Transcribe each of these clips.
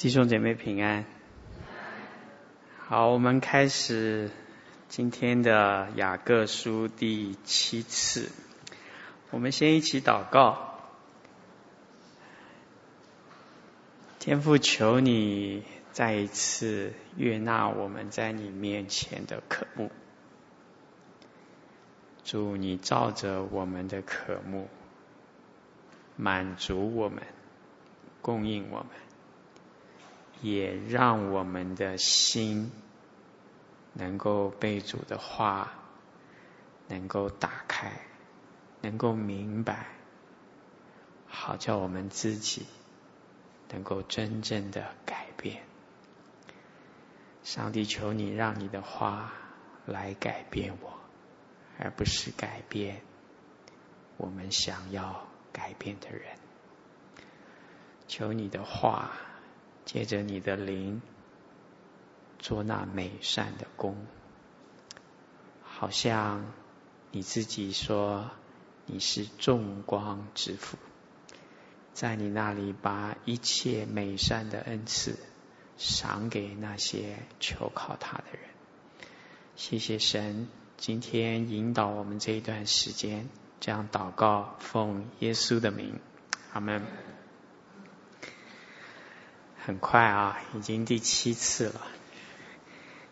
弟兄姐妹平安。好，我们开始今天的雅各书第七次。我们先一起祷告。天父，求你再一次悦纳我们在你面前的渴慕。主，你照着我们的渴慕，满足我们，供应我们。也让我们的心能够被主的话能够打开，能够明白，好叫我们自己能够真正的改变。上帝，求你让你的话来改变我，而不是改变我们想要改变的人。求你的话。借着你的灵，做那美善的工，好像你自己说你是众光之父，在你那里把一切美善的恩赐赏给那些求靠他的人。谢谢神，今天引导我们这一段时间，这样祷告，奉耶稣的名，阿门。很快啊，已经第七次了。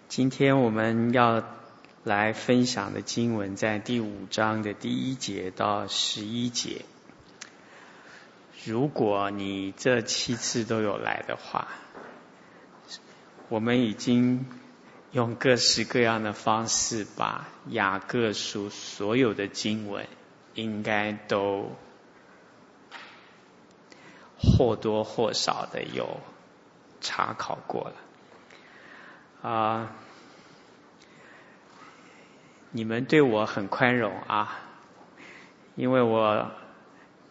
今天我们要来分享的经文在第五章的第一节到十一节。如果你这七次都有来的话，我们已经用各式各样的方式把雅各书所有的经文应该都或多或少的有。查考过了啊，你们对我很宽容啊，因为我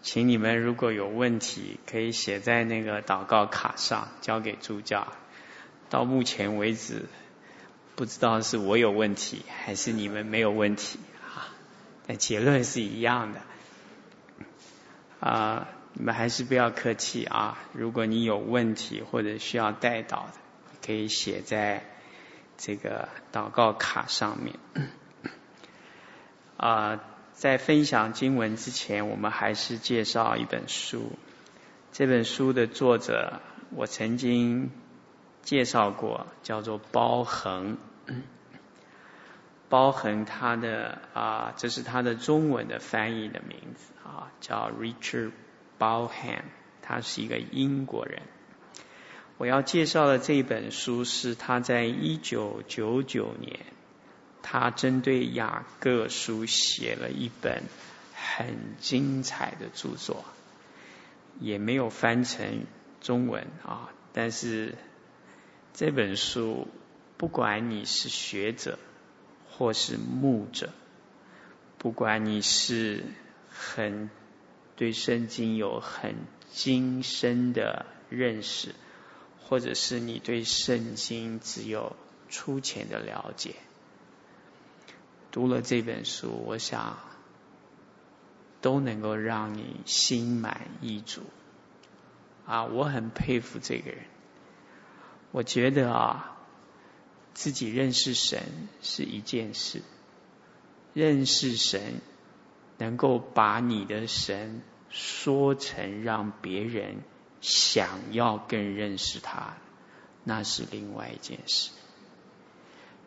请你们如果有问题，可以写在那个祷告卡上，交给助教。到目前为止，不知道是我有问题，还是你们没有问题啊？但结论是一样的啊。你们还是不要客气啊！如果你有问题或者需要代祷的，可以写在这个祷告卡上面。啊，在分享经文之前，我们还是介绍一本书。这本书的作者我曾经介绍过，叫做包恒。包恒他的啊，这是他的中文的翻译的名字啊，叫 Richard。包涵，他是一个英国人。我要介绍的这本书是他在一九九九年，他针对雅各书写了一本很精彩的著作，也没有翻成中文啊。但是这本书，不管你是学者或是牧者，不管你是很。对圣经有很精深的认识，或者是你对圣经只有粗浅的了解，读了这本书，我想都能够让你心满意足。啊，我很佩服这个人。我觉得啊，自己认识神是一件事，认识神。能够把你的神说成让别人想要更认识他，那是另外一件事。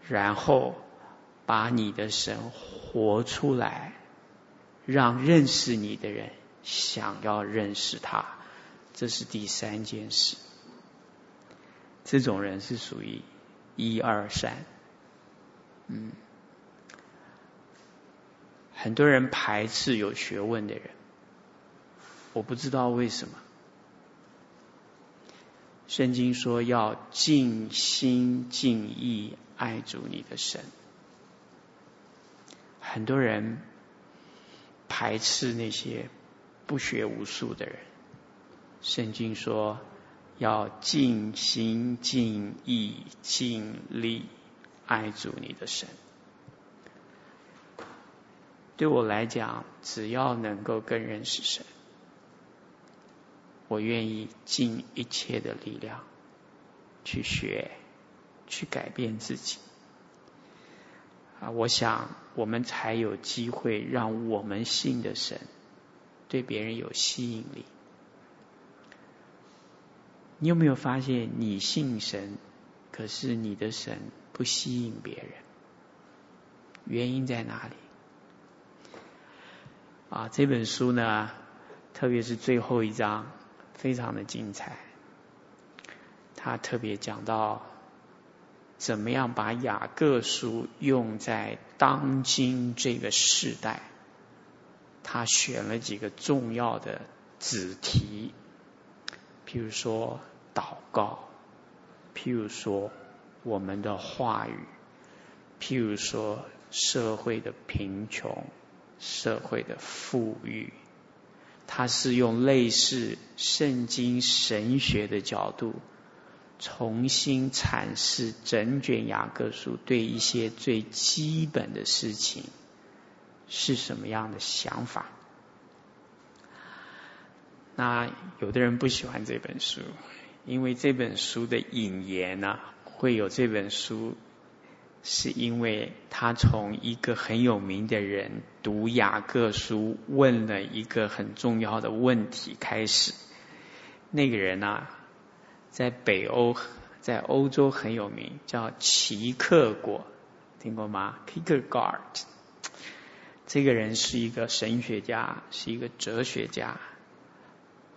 然后把你的神活出来，让认识你的人想要认识他，这是第三件事。这种人是属于一二三，嗯。很多人排斥有学问的人，我不知道为什么。圣经说要尽心尽意爱主你的神，很多人排斥那些不学无术的人。圣经说要尽心尽意尽力爱主你的神。对我来讲，只要能够更认识神，我愿意尽一切的力量去学，去改变自己。啊，我想我们才有机会让我们信的神对别人有吸引力。你有没有发现，你信神，可是你的神不吸引别人？原因在哪里？啊，这本书呢，特别是最后一章，非常的精彩。他特别讲到，怎么样把雅各书用在当今这个时代。他选了几个重要的子题，譬如说祷告，譬如说我们的话语，譬如说社会的贫穷。社会的富裕，他是用类似圣经神学的角度，重新阐释整卷雅各书对一些最基本的事情是什么样的想法。那有的人不喜欢这本书，因为这本书的引言呢、啊，会有这本书。是因为他从一个很有名的人读雅各书，问了一个很重要的问题开始。那个人啊，在北欧，在欧洲很有名，叫齐克果，听过吗？Kierkegaard。这个人是一个神学家，是一个哲学家。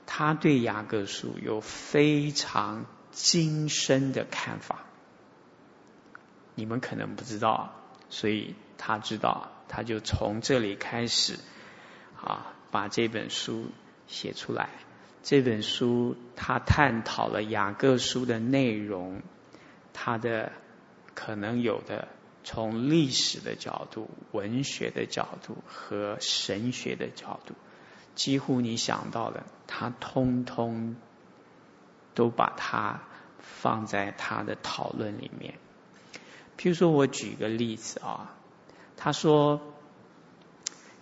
他对雅各书有非常精深的看法。你们可能不知道，所以他知道，他就从这里开始啊，把这本书写出来。这本书他探讨了雅各书的内容，他的可能有的从历史的角度、文学的角度和神学的角度，几乎你想到的，他通通都把它放在他的讨论里面。譬如说，我举个例子啊，他说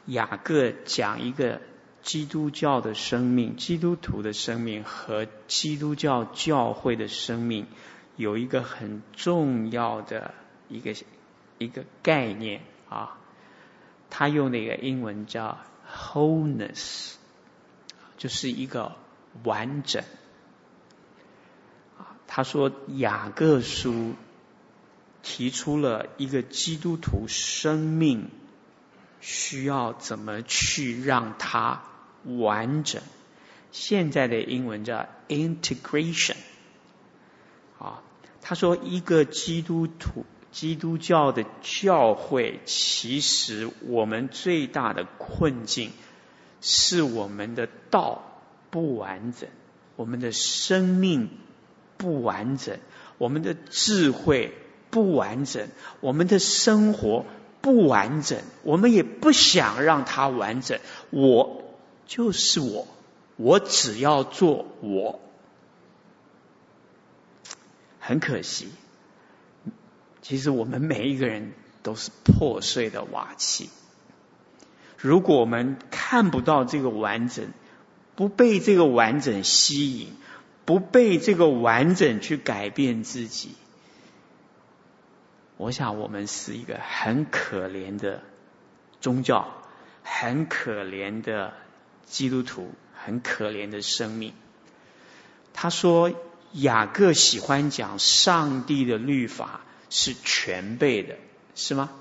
雅各讲一个基督教的生命、基督徒的生命和基督教教会的生命有一个很重要的一个一个概念啊，他用那个英文叫 wholeness，就是一个完整。啊，他说雅各书。提出了一个基督徒生命需要怎么去让它完整。现在的英文叫 integration。啊，他说一个基督徒、基督教的教会，其实我们最大的困境是我们的道不完整，我们的生命不完整，我们的智慧。不完整，我们的生活不完整，我们也不想让它完整。我就是我，我只要做我。很可惜，其实我们每一个人都是破碎的瓦器。如果我们看不到这个完整，不被这个完整吸引，不被这个完整去改变自己。我想，我们是一个很可怜的宗教，很可怜的基督徒，很可怜的生命。他说，雅各喜欢讲上帝的律法是全备的，是吗？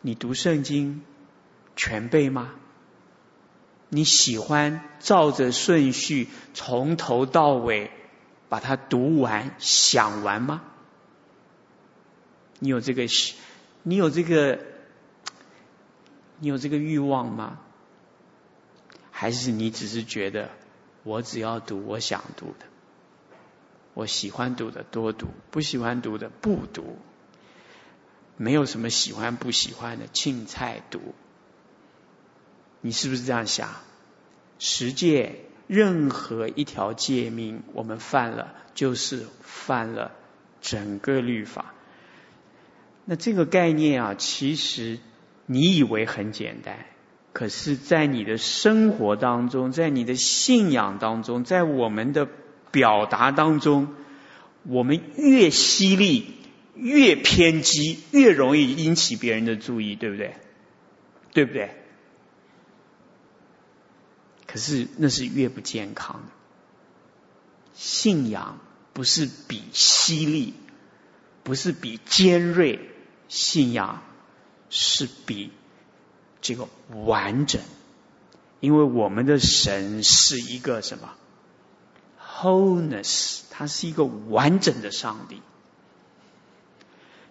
你读圣经全备吗？你喜欢照着顺序从头到尾把它读完、想完吗？你有这个，你有这个，你有这个欲望吗？还是你只是觉得我只要读我想读的，我喜欢读的多读，不喜欢读的不读，没有什么喜欢不喜欢的，青菜读。你是不是这样想？十戒任何一条戒命，我们犯了，就是犯了整个律法。那这个概念啊，其实你以为很简单，可是，在你的生活当中，在你的信仰当中，在我们的表达当中，我们越犀利、越偏激，越容易引起别人的注意，对不对？对不对？可是那是越不健康的。信仰不是比犀利，不是比尖锐，信仰是比这个完整。因为我们的神是一个什么？Wholeness，他是一个完整的上帝。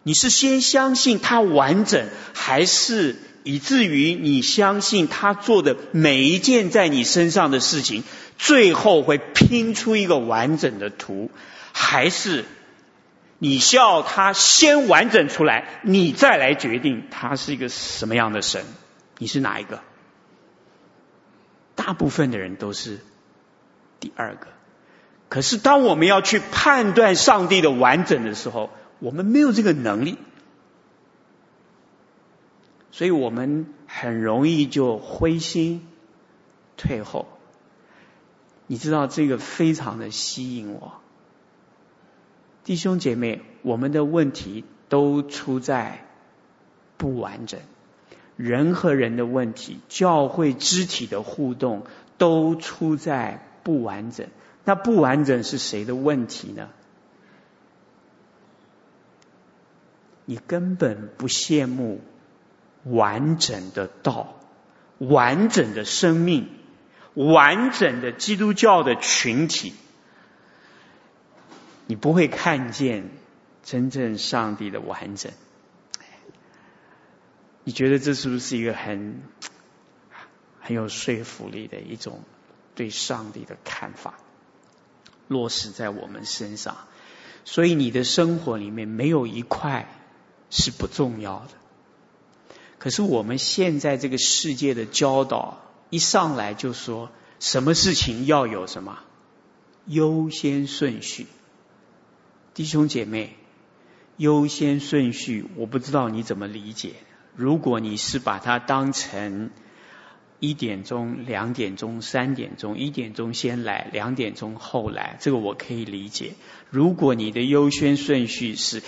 你是先相信他完整，还是以至于你相信他做的每一件在你身上的事情，最后会拼出一个完整的图？还是你需要他先完整出来，你再来决定他是一个什么样的神？你是哪一个？大部分的人都是第二个，可是当我们要去判断上帝的完整的时候，我们没有这个能力，所以我们很容易就灰心退后。你知道这个非常的吸引我，弟兄姐妹，我们的问题都出在不完整。人和人的问题，教会肢体的互动都出在不完整。那不完整是谁的问题呢？你根本不羡慕完整的道、完整的生命、完整的基督教的群体，你不会看见真正上帝的完整。你觉得这是不是一个很很有说服力的一种对上帝的看法？落实在我们身上，所以你的生活里面没有一块是不重要的。可是我们现在这个世界的教导一上来就说，什么事情要有什么优先顺序？弟兄姐妹，优先顺序，我不知道你怎么理解。如果你是把它当成一点钟、两点钟、三点钟，一点钟先来，两点钟后来，这个我可以理解。如果你的优先顺序是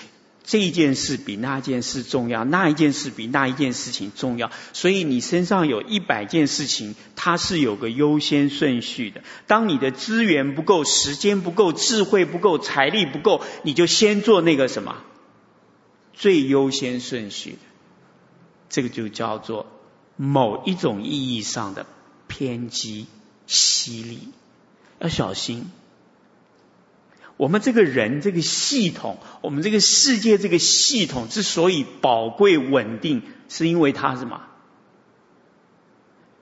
这一件事比那件事重要，那一件事比那一件事情重要，所以你身上有一百件事情，它是有个优先顺序的。当你的资源不够、时间不够、智慧不够、财力不够，你就先做那个什么最优先顺序的。这个就叫做某一种意义上的偏激、犀利，要小心。我们这个人、这个系统、我们这个世界、这个系统之所以宝贵稳定，是因为它什么？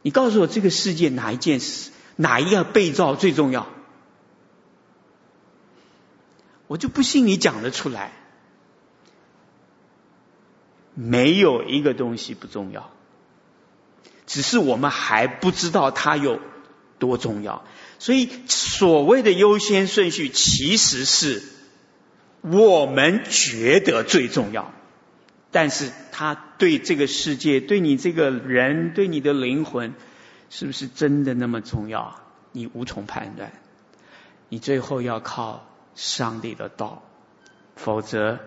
你告诉我，这个世界哪一件事、哪一个被造最重要？我就不信你讲得出来。没有一个东西不重要，只是我们还不知道它有多重要。所以所谓的优先顺序，其实是我们觉得最重要，但是它对这个世界、对你这个人、对你的灵魂，是不是真的那么重要？你无从判断。你最后要靠上帝的道，否则。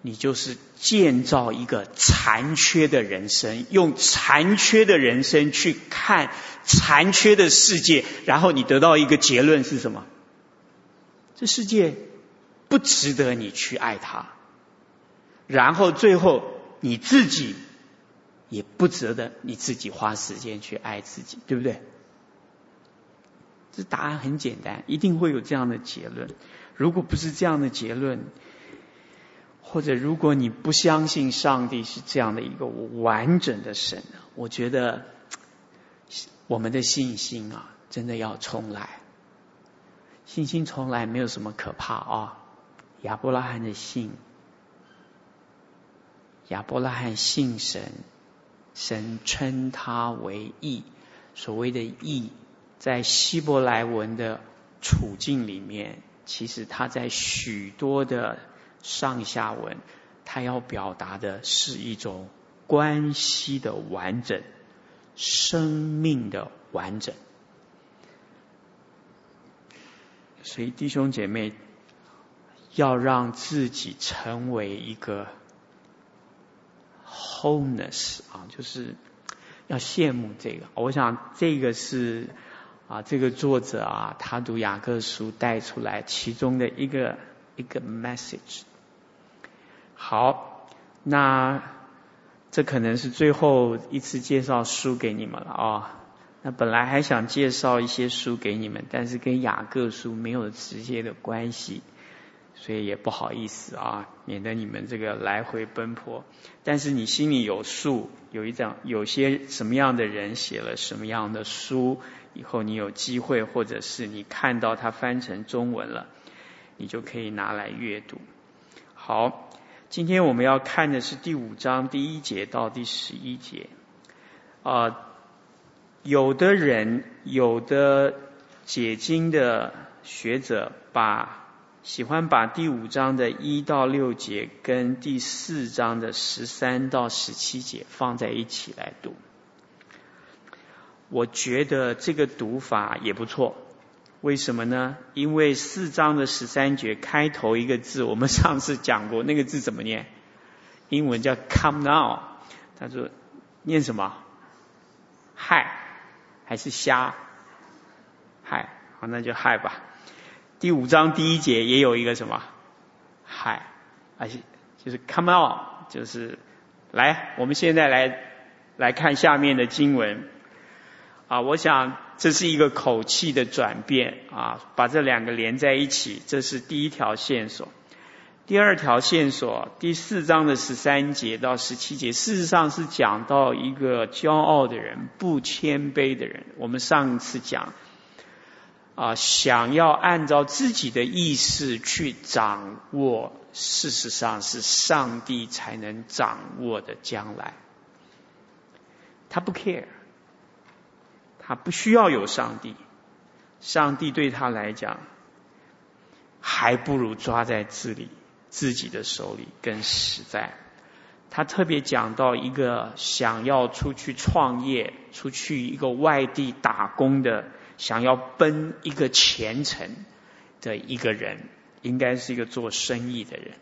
你就是建造一个残缺的人生，用残缺的人生去看残缺的世界，然后你得到一个结论是什么？这世界不值得你去爱它，然后最后你自己也不值得你自己花时间去爱自己，对不对？这答案很简单，一定会有这样的结论。如果不是这样的结论，或者，如果你不相信上帝是这样的一个完整的神，我觉得我们的信心啊，真的要重来。信心重来没有什么可怕啊。亚伯拉罕的信，亚伯拉罕信神，神称他为义。所谓的义，在希伯来文的处境里面，其实他在许多的。上下文，他要表达的是一种关系的完整，生命的完整。所以弟兄姐妹要让自己成为一个 wholeness 啊，就是要羡慕这个。我想这个是啊，这个作者啊，他读雅各书带出来其中的一个一个 message。好，那这可能是最后一次介绍书给你们了啊。那本来还想介绍一些书给你们，但是跟雅各书没有直接的关系，所以也不好意思啊，免得你们这个来回奔波。但是你心里有数，有一张有些什么样的人写了什么样的书，以后你有机会，或者是你看到它翻成中文了，你就可以拿来阅读。好，今天我们要看的是第五章第一节到第十一节，啊、有的人，有的解经的学者把喜欢把第五章的一到六节跟第四章的十三到十七节放在一起来读。我觉得这个读法也不错。为什么呢？因为四章的十三节开头一个字，我们上次讲过，那个字怎么念？英文叫 “come now”。他说念什么？嗨。还是瞎，嗨，好，那就嗨吧。第五章第一节也有一个什么，嗨，而且就是 come now”，就是来，我们现在来来看下面的经文啊，我想这是一个口气的转变啊，把这两个连在一起，这是第一条线索。第二条线索，第四章的十三节到十七节，事实上是讲到一个骄傲的人、不谦卑的人。我们上一次讲，啊，想要按照自己的意识去掌握，事实上是上帝才能掌握的将来。他不 care，他不需要有上帝，上帝对他来讲，还不如抓在自里。自己的手里更实在。他特别讲到一个想要出去创业、出去一个外地打工的，想要奔一个前程的一个人，应该是一个做生意的人。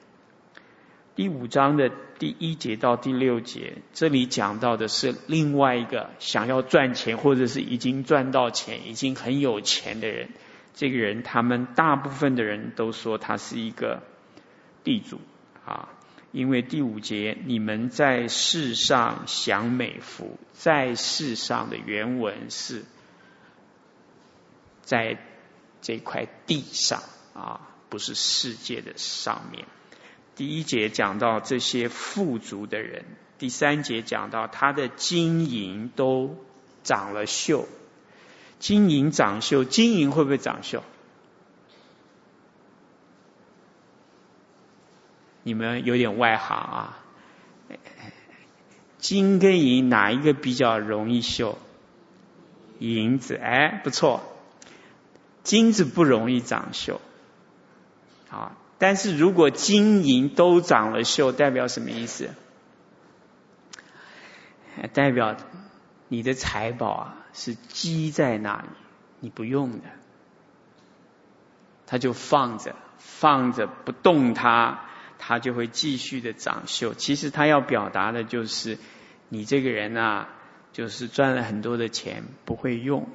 第五章的第一节到第六节，这里讲到的是另外一个想要赚钱，或者是已经赚到钱、已经很有钱的人。这个人，他们大部分的人都说他是一个。地主啊，因为第五节，你们在世上享美福，在世上的原文是在这块地上啊，不是世界的上面。第一节讲到这些富足的人，第三节讲到他的金银都长了锈，金银长锈，金银会不会长锈？你们有点外行啊，金跟银哪一个比较容易锈？银子，哎，不错，金子不容易长锈，啊，但是如果金银都长了锈，代表什么意思？代表你的财宝啊是积在那里，你不用的，它就放着，放着不动它。他就会继续的长锈。其实他要表达的就是，你这个人啊，就是赚了很多的钱不会用。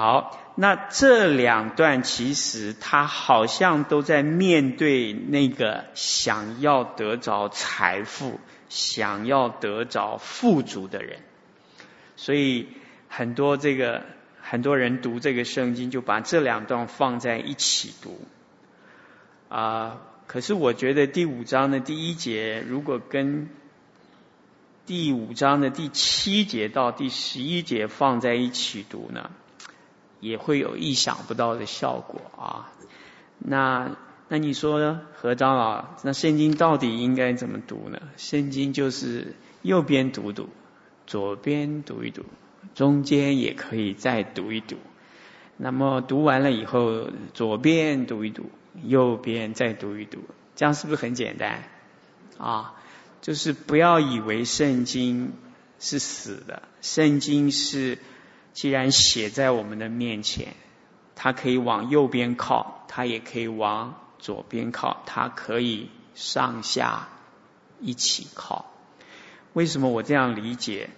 好，那这两段其实他好像都在面对那个想要得着财富、想要得着富足的人，所以很多这个很多人读这个圣经就把这两段放在一起读，啊。可是我觉得第五章的第一节，如果跟第五章的第七节到第十一节放在一起读呢，也会有意想不到的效果啊。那那你说呢，何长老？那圣经到底应该怎么读呢？圣经就是右边读读，左边读一读，中间也可以再读一读。那么读完了以后，左边读一读。右边再读一读，这样是不是很简单啊？就是不要以为圣经是死的，圣经是既然写在我们的面前，它可以往右边靠，它也可以往左边靠，它可以上下一起靠。为什么我这样理解？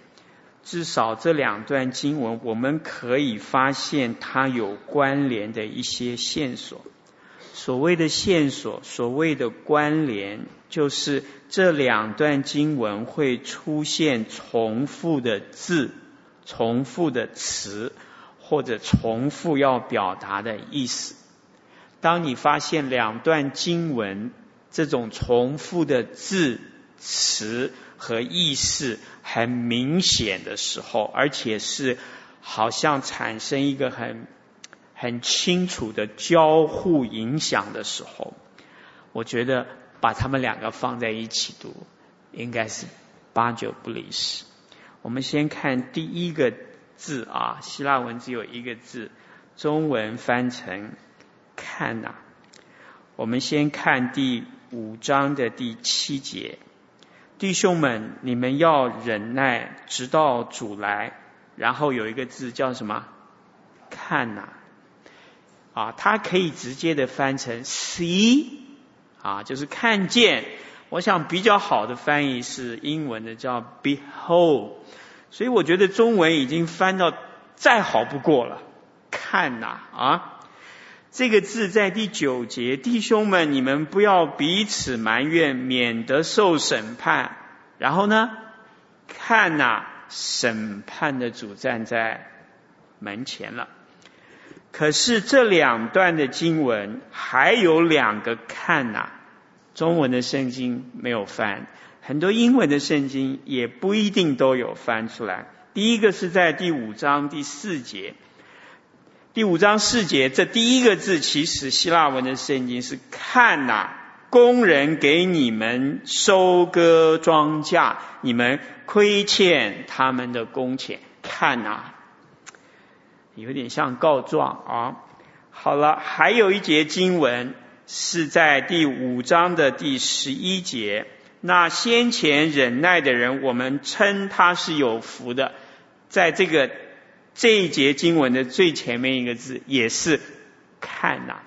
至少这两段经文，我们可以发现它有关联的一些线索。所谓的线索，所谓的关联，就是这两段经文会出现重复的字、重复的词，或者重复要表达的意思。当你发现两段经文这种重复的字、词，和意思很明显的时候，而且是好像产生一个很很清楚的交互影响的时候，我觉得把他们两个放在一起读，应该是八九不离十。我们先看第一个字啊，希腊文只有一个字，中文翻成“看呐”。我们先看第五章的第七节。弟兄们，你们要忍耐，直到主来。然后有一个字叫什么？看呐，啊，它可以直接的翻成 see，啊，就是看见。我想比较好的翻译是英文的叫 behold，所以我觉得中文已经翻到再好不过了。看呐，啊。这个字在第九节，弟兄们，你们不要彼此埋怨，免得受审判。然后呢，看哪，审判的主站在门前了。可是这两段的经文还有两个看哪，中文的圣经没有翻，很多英文的圣经也不一定都有翻出来。第一个是在第五章第四节。第五章四节，这第一个字其实希腊文的圣经是“看呐，工人给你们收割庄稼，你们亏欠他们的工钱。”看呐，有点像告状啊。好了，还有一节经文是在第五章的第十一节，那先前忍耐的人，我们称他是有福的，在这个。这一节经文的最前面一个字也是“看呐”，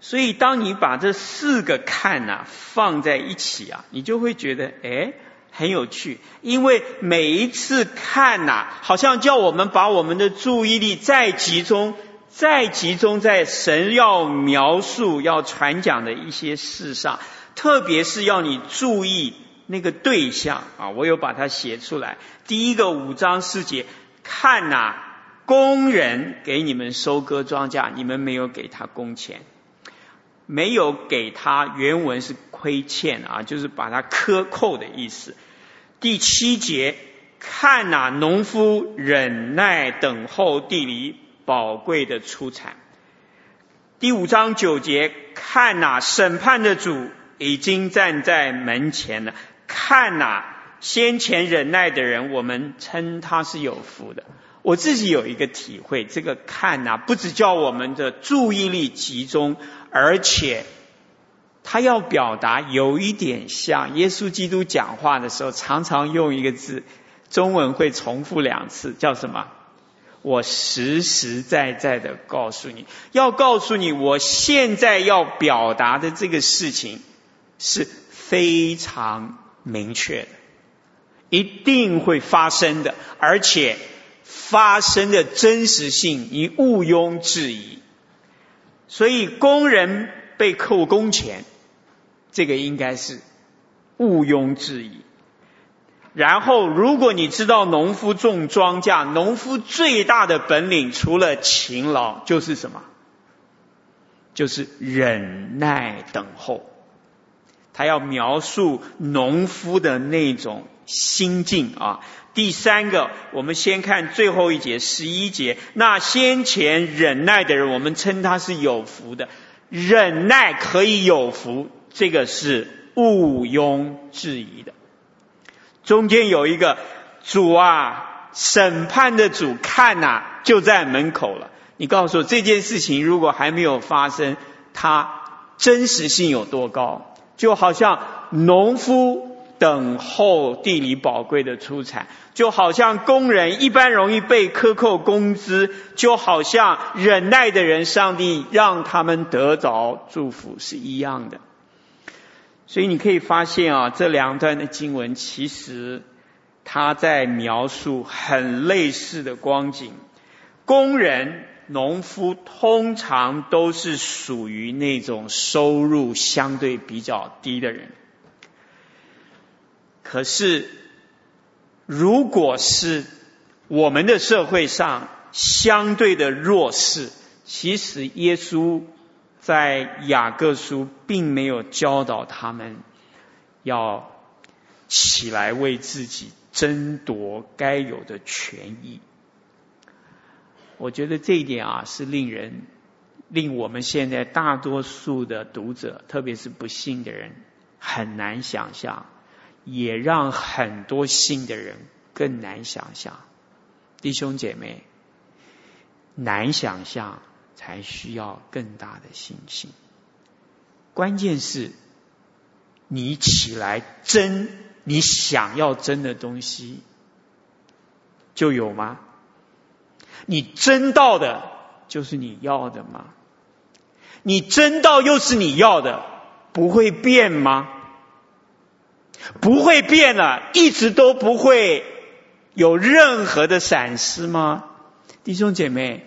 所以当你把这四个“看呐”放在一起啊，你就会觉得哎，很有趣，因为每一次“看呐”，好像叫我们把我们的注意力再集中、再集中在神要描述、要传讲的一些事上，特别是要你注意。那个对象啊，我有把它写出来。第一个五章四节，看哪，工人给你们收割庄稼，你们没有给他工钱，没有给他，原文是亏欠啊，就是把它克扣的意思。第七节，看哪，农夫忍耐等候地里宝贵的出产。第五章九节，看呐，审判的主已经站在门前了。看呐，先前忍耐的人，我们称他是有福的。我自己有一个体会，这个看呐，不只叫我们的注意力集中，而且他要表达有一点像耶稣基督讲话的时候，常常用一个字，中文会重复两次，叫什么？我实实在在的告诉你，要告诉你，我现在要表达的这个事情是非常。明确的，一定会发生的，而且发生的真实性你毋庸置疑。所以工人被扣工钱，这个应该是毋庸置疑。然后，如果你知道农夫种庄稼，农夫最大的本领除了勤劳，就是什么？就是忍耐等候。他要描述农夫的那种心境啊。第三个，我们先看最后一节，十一节。那先前忍耐的人，我们称他是有福的。忍耐可以有福，这个是毋庸置疑的。中间有一个主啊，审判的主，看呐，就在门口了。你告诉我，这件事情如果还没有发生，它真实性有多高？就好像农夫等候地里宝贵的出产，就好像工人一般容易被克扣工资，就好像忍耐的人，上帝让他们得着祝福是一样的。所以你可以发现啊，这两段的经文其实他在描述很类似的光景。工人、农夫通常都是属于那种收入相对比较低的人。可是，如果是我们的社会上相对的弱势，其实耶稣。在雅各书并没有教导他们要起来为自己争夺该有的权益。我觉得这一点啊，是令人令我们现在大多数的读者，特别是不信的人很难想象，也让很多信的人更难想象。弟兄姐妹，难想象。才需要更大的信心。关键是，你起来争你想要争的东西，就有吗？你争到的，就是你要的吗？你争到又是你要的，不会变吗？不会变了，一直都不会有任何的闪失吗？弟兄姐妹。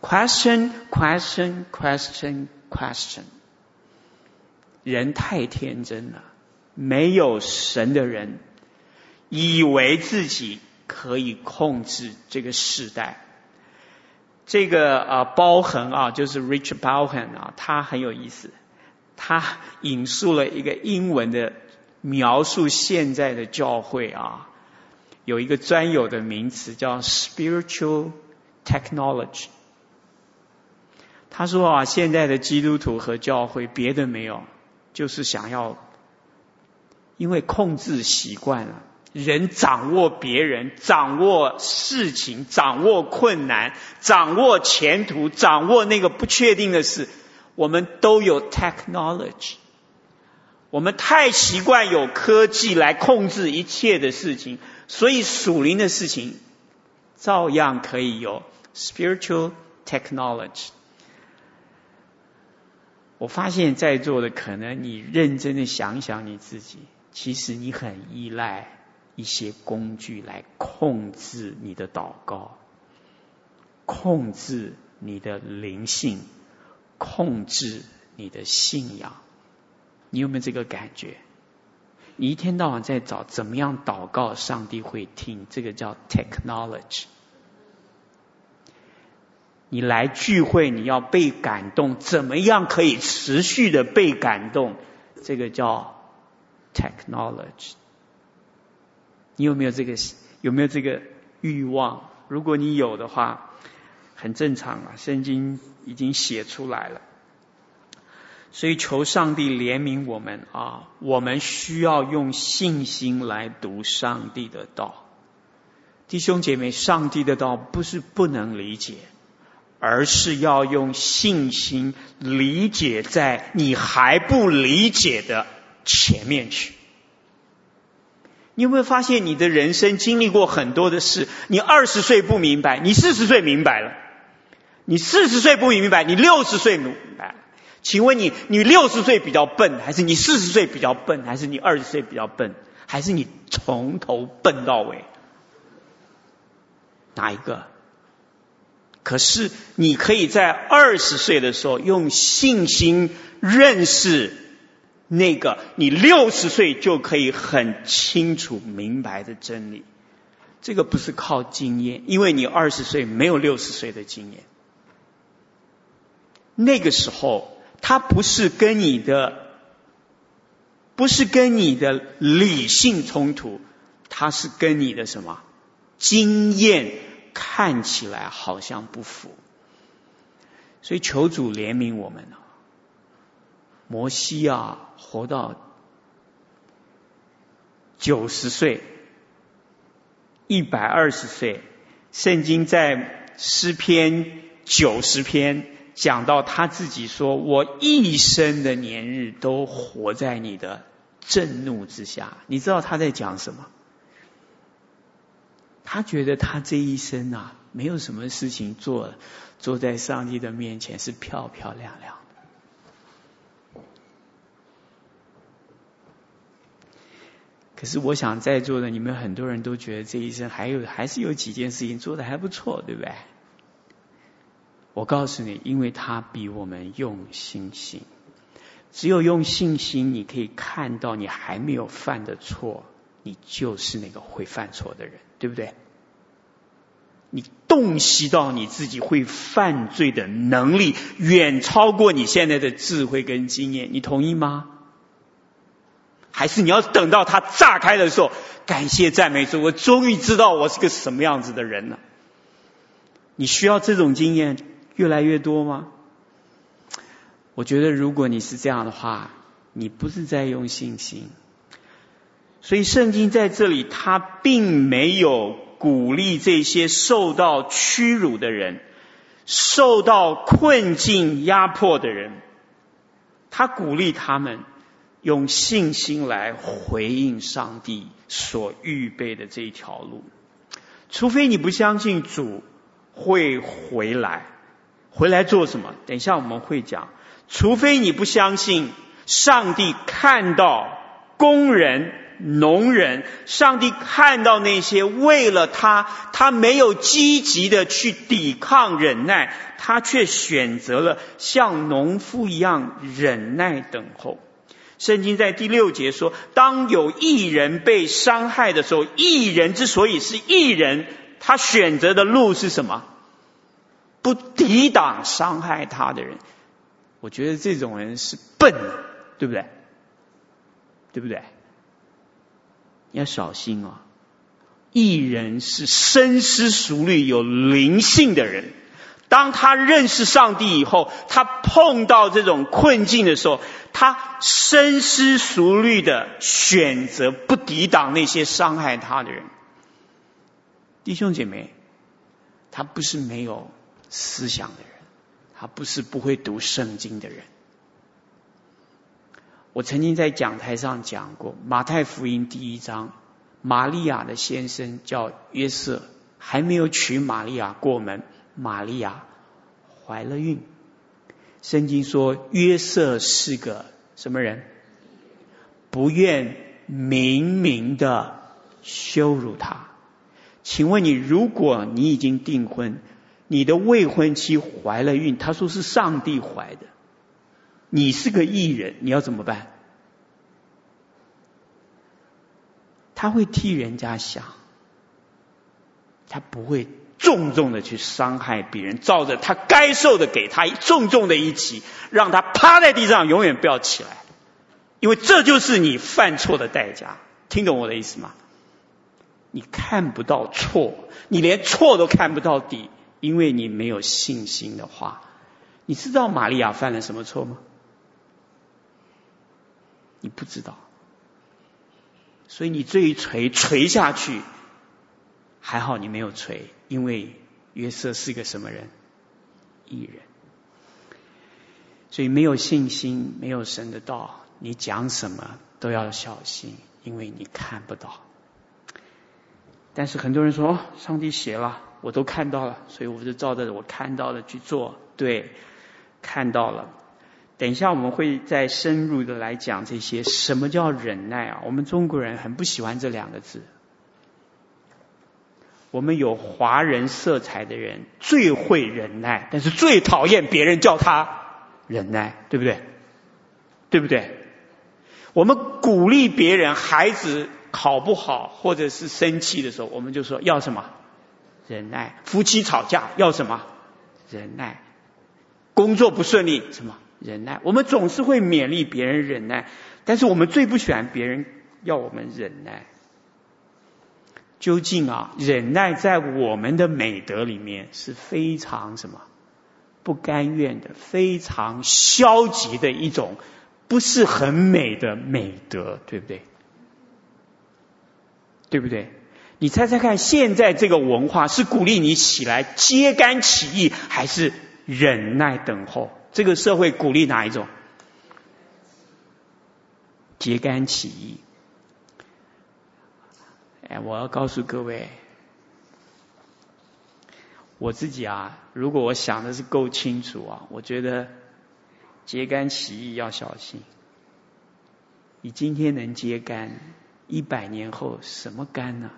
Question, question, question, question。人太天真了，没有神的人，以为自己可以控制这个时代。这个啊，包恒啊，就是 Richard Bauckham 啊，他很有意思，他引述了一个英文的描述现在的教会啊，有一个专有的名词叫 spiritual technology。他说啊，现在的基督徒和教会别的没有，就是想要，因为控制习惯了，人掌握别人，掌握事情，掌握困难，掌握前途，掌握那个不确定的事，我们都有 technology，我们太习惯有科技来控制一切的事情，所以属灵的事情照样可以有 spiritual technology。我发现，在座的可能你认真的想想你自己，其实你很依赖一些工具来控制你的祷告，控制你的灵性，控制你的信仰。你有没有这个感觉？你一天到晚在找怎么样祷告，上帝会听，这个叫 technology。你来聚会，你要被感动，怎么样可以持续的被感动？这个叫 technology。你有没有这个有没有这个欲望？如果你有的话，很正常啊，圣经已经写出来了。所以求上帝怜悯我们啊，我们需要用信心来读上帝的道。弟兄姐妹，上帝的道不是不能理解。而是要用信心理解在你还不理解的前面去。你有没有发现你的人生经历过很多的事？你二十岁不明白，你四十岁明白了；你四十岁不明白，你六十岁明白。请问你，你六十岁比较笨，还是你四十岁比较笨，还是你二十岁比较笨，还是你从头笨到尾？哪一个？可是，你可以在二十岁的时候用信心认识那个你六十岁就可以很清楚明白的真理。这个不是靠经验，因为你二十岁没有六十岁的经验。那个时候，它不是跟你的，不是跟你的理性冲突，它是跟你的什么经验？看起来好像不符，所以求主怜悯我们啊！摩西啊，活到九十岁、一百二十岁，圣经在诗篇九十篇讲到他自己说：“我一生的年日都活在你的震怒之下，你知道他在讲什么？他觉得他这一生啊，没有什么事情做，坐在上帝的面前是漂漂亮亮的。可是我想在座的你们很多人都觉得这一生还有还是有几件事情做得还不错，对不对？我告诉你，因为他比我们用心心，只有用信心，你可以看到你还没有犯的错。你就是那个会犯错的人，对不对？你洞悉到你自己会犯罪的能力，远超过你现在的智慧跟经验，你同意吗？还是你要等到它炸开的时候，感谢赞美主，我终于知道我是个什么样子的人了。你需要这种经验越来越多吗？我觉得如果你是这样的话，你不是在用信心。所以圣经在这里，他并没有鼓励这些受到屈辱的人、受到困境压迫的人，他鼓励他们用信心来回应上帝所预备的这一条路。除非你不相信主会回来，回来做什么？等一下我们会讲。除非你不相信上帝看到工人。农人，上帝看到那些为了他，他没有积极的去抵抗忍耐，他却选择了像农夫一样忍耐等候。圣经在第六节说：当有一人被伤害的时候，一人之所以是义人，他选择的路是什么？不抵挡伤害他的人。我觉得这种人是笨，对不对？对不对？要小心哦！艺人是深思熟虑、有灵性的人。当他认识上帝以后，他碰到这种困境的时候，他深思熟虑的选择不抵挡那些伤害他的人。弟兄姐妹，他不是没有思想的人，他不是不会读圣经的人。我曾经在讲台上讲过，《马太福音》第一章，玛利亚的先生叫约瑟，还没有娶玛利亚过门，玛利亚怀了孕。圣经说约瑟是个什么人？不愿明明的羞辱他。请问你，如果你已经订婚，你的未婚妻怀了孕，他说是上帝怀的。你是个艺人，你要怎么办？他会替人家想，他不会重重的去伤害别人，照着他该受的给他重重的一击，让他趴在地上永远不要起来，因为这就是你犯错的代价。听懂我的意思吗？你看不到错，你连错都看不到底，因为你没有信心的话，你知道玛利亚犯了什么错吗？你不知道，所以你这一锤锤下去，还好你没有锤，因为约瑟是个什么人？艺人。所以没有信心，没有神的道，你讲什么都要小心，因为你看不到。但是很多人说，哦，上帝写了，我都看到了，所以我就照着我看到的去做。对，看到了。等一下，我们会再深入的来讲这些。什么叫忍耐啊？我们中国人很不喜欢这两个字。我们有华人色彩的人最会忍耐，但是最讨厌别人叫他忍耐，对不对？对不对？我们鼓励别人，孩子考不好或者是生气的时候，我们就说要什么？忍耐。夫妻吵架要什么？忍耐。工作不顺利什么？忍耐，我们总是会勉励别人忍耐，但是我们最不喜欢别人要我们忍耐。究竟啊，忍耐在我们的美德里面是非常什么？不甘愿的，非常消极的一种，不是很美的美德，对不对？对不对？你猜猜看，现在这个文化是鼓励你起来揭竿起义，还是忍耐等候？这个社会鼓励哪一种？揭竿起义。哎，我要告诉各位，我自己啊，如果我想的是够清楚啊，我觉得揭竿起义要小心。你今天能揭竿，一百年后什么竿呢？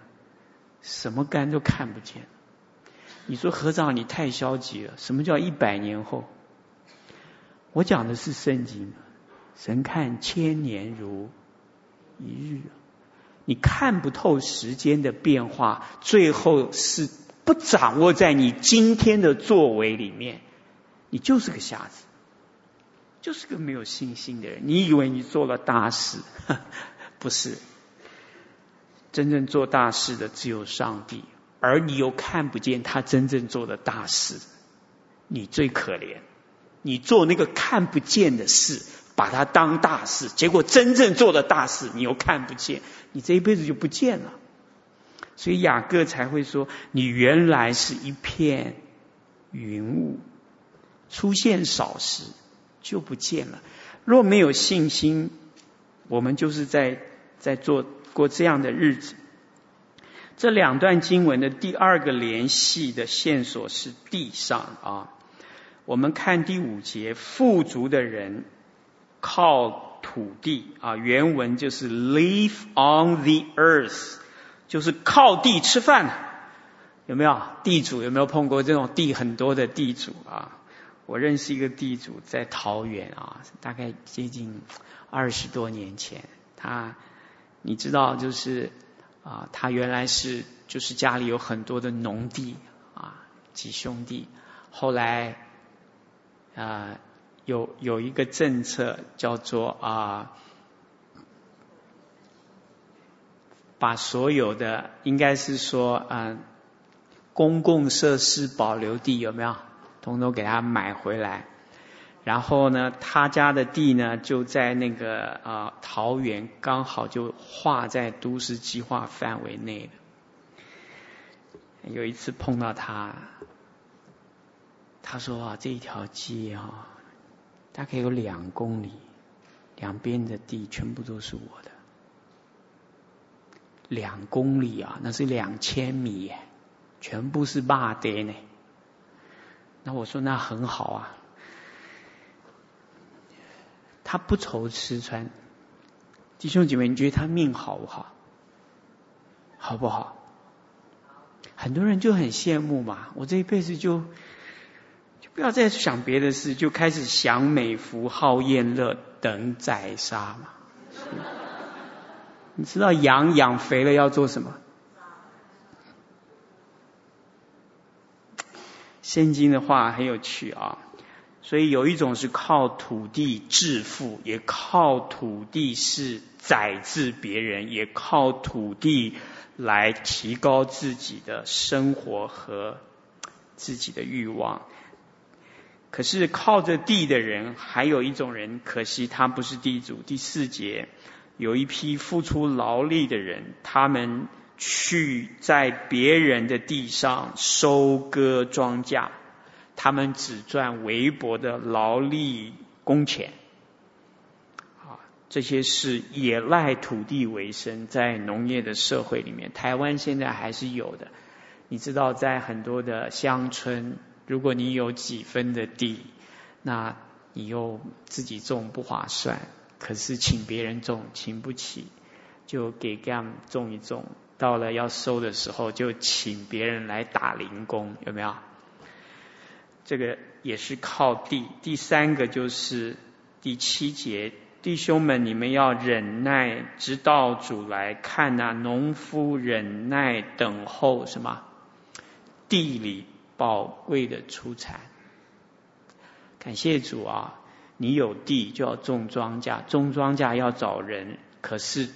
什么竿都看不见。你说和尚你太消极了，什么叫一百年后？我讲的是圣经，神看千年如一日，你看不透时间的变化，最后是不掌握在你今天的作为里面，你就是个瞎子。就是个没有信心的人，你以为你做了大事，不是。真正做大事的只有上帝，而你又看不见他真正做的大事，你最可怜。你做那个看不见的事，把它当大事，结果真正做的大事你又看不见，你这一辈子就不见了。所以雅各才会说：“你原来是一片云雾，出现少时。”就不见了。若没有信心，我们就是在在做过这样的日子。这两段经文的第二个联系的线索是地上啊。我们看第五节，富足的人靠土地啊，原文就是 live on the earth，就是靠地吃饭。有没有地主？有没有碰过这种地很多的地主啊？我认识一个地主在桃园啊，大概接近二十多年前，他你知道就是啊，他原来是就是家里有很多的农地啊，几兄弟，后来啊有有一个政策叫做啊，把所有的应该是说啊公共设施保留地有没有？统统给他买回来，然后呢，他家的地呢就在那个啊桃园，刚好就划在都市计划范围内的。有一次碰到他，他说啊，这一条街啊，大概有两公里，两边的地全部都是我的。两公里啊，那是两千米耶，全部是霸爹呢。那我说那很好啊，他不愁吃穿，弟兄姐妹，你觉得他命好不好？好不好？很多人就很羡慕嘛，我这一辈子就不要再想别的事，就开始享美福、好宴乐、等宰杀嘛。你知道羊养肥了要做什么？圣经的话很有趣啊，所以有一种是靠土地致富，也靠土地是宰制别人，也靠土地来提高自己的生活和自己的欲望。可是靠着地的人，还有一种人，可惜他不是地主。第四节有一批付出劳力的人，他们。去在别人的地上收割庄稼，他们只赚微薄的劳力工钱。啊，这些是也赖土地为生，在农业的社会里面，台湾现在还是有的。你知道，在很多的乡村，如果你有几分的地，那你又自己种不划算，可是请别人种，请不起，就给 GAM 种一种。到了要收的时候，就请别人来打零工，有没有？这个也是靠地。第三个就是第七节，弟兄们，你们要忍耐，直到主来看啊。农夫忍耐等候什么？地里宝贵的出产。感谢主啊！你有地就要种庄稼，种庄稼要找人，可是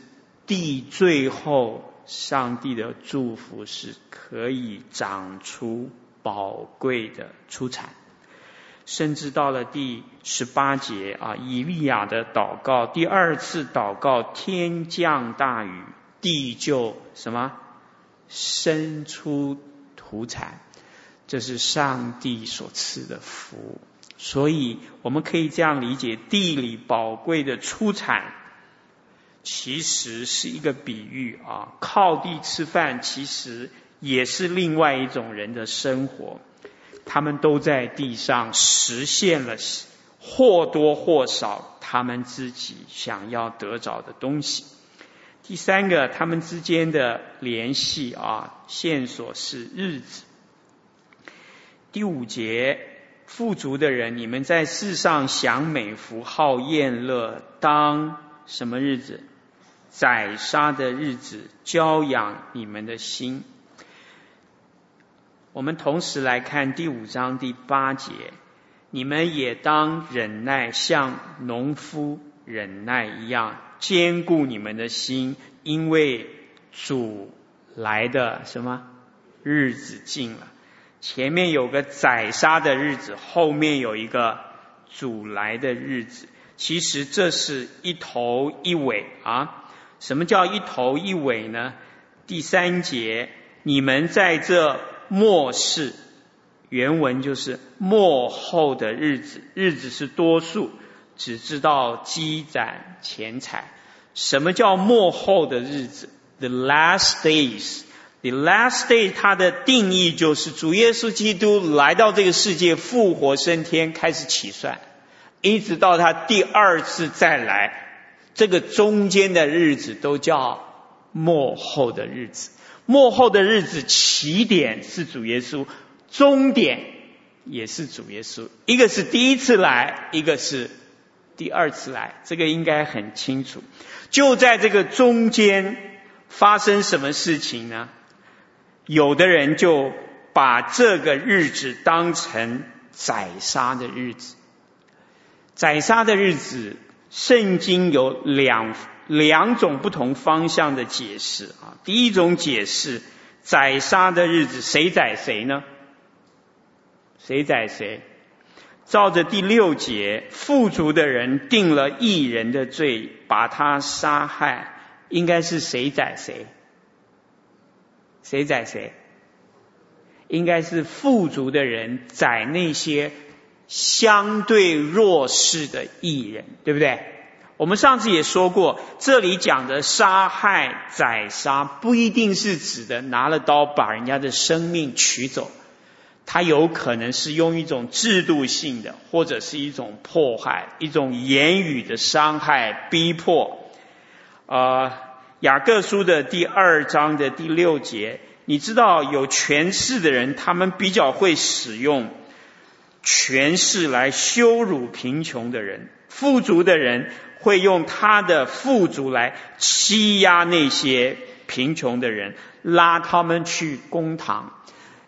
地最后。上帝的祝福是可以长出宝贵的出产，甚至到了第十八节啊，以利亚的祷告，第二次祷告，天降大雨，地就什么生出土产，这是上帝所赐的福。所以我们可以这样理解，地里宝贵的出产其实是一个比喻啊，靠地吃饭其实也是另外一种人的生活，他们都在地上实现了或多或少他们自己想要得着的东西。第三个，他们之间的联系啊，线索是日子。第五节，富足的人，你们在世上享美福、好宴乐，当什么日子？宰杀的日子，教养你们的心。我们同时来看第五章第八节，你们也当忍耐，像农夫忍耐一样。坚固你们的心，因为主来的什么日子近了？前面有个宰杀的日子，后面有一个主来的日子。其实这是一头一尾啊！什么叫一头一尾呢？第三节，你们在这末世，原文就是末后的日子，日子是多数。只知道积攒钱财，什么叫末后的日子？The last days The last day，它的定义就是主耶稣基督来到这个世界，复活升天，开始起算，一直到他第二次再来，这个中间的日子都叫末后的日子。末后的日子起点是主耶稣，终点也是主耶稣，一个是第一次来，一个是。第二次来，这个应该很清楚。就在这个中间发生什么事情呢？有的人就把这个日子当成宰杀的日子。宰杀的日子，圣经有两两种不同方向的解释啊。第一种解释，宰杀的日子，谁宰谁呢？谁宰谁？照着第六节，富足的人定了义人的罪，把他杀害，应该是谁宰谁？谁宰谁？应该是富足的人宰那些相对弱势的艺人，对不对？我们上次也说过，这里讲的杀害、宰杀，不一定是指的拿了刀把人家的生命取走。它有可能是用一种制度性的，或者是一种迫害，一种言语的伤害、逼迫。呃，雅各书的第二章的第六节，你知道有权势的人，他们比较会使用权势来羞辱贫穷的人；富足的人会用他的富足来欺压那些贫穷的人，拉他们去公堂。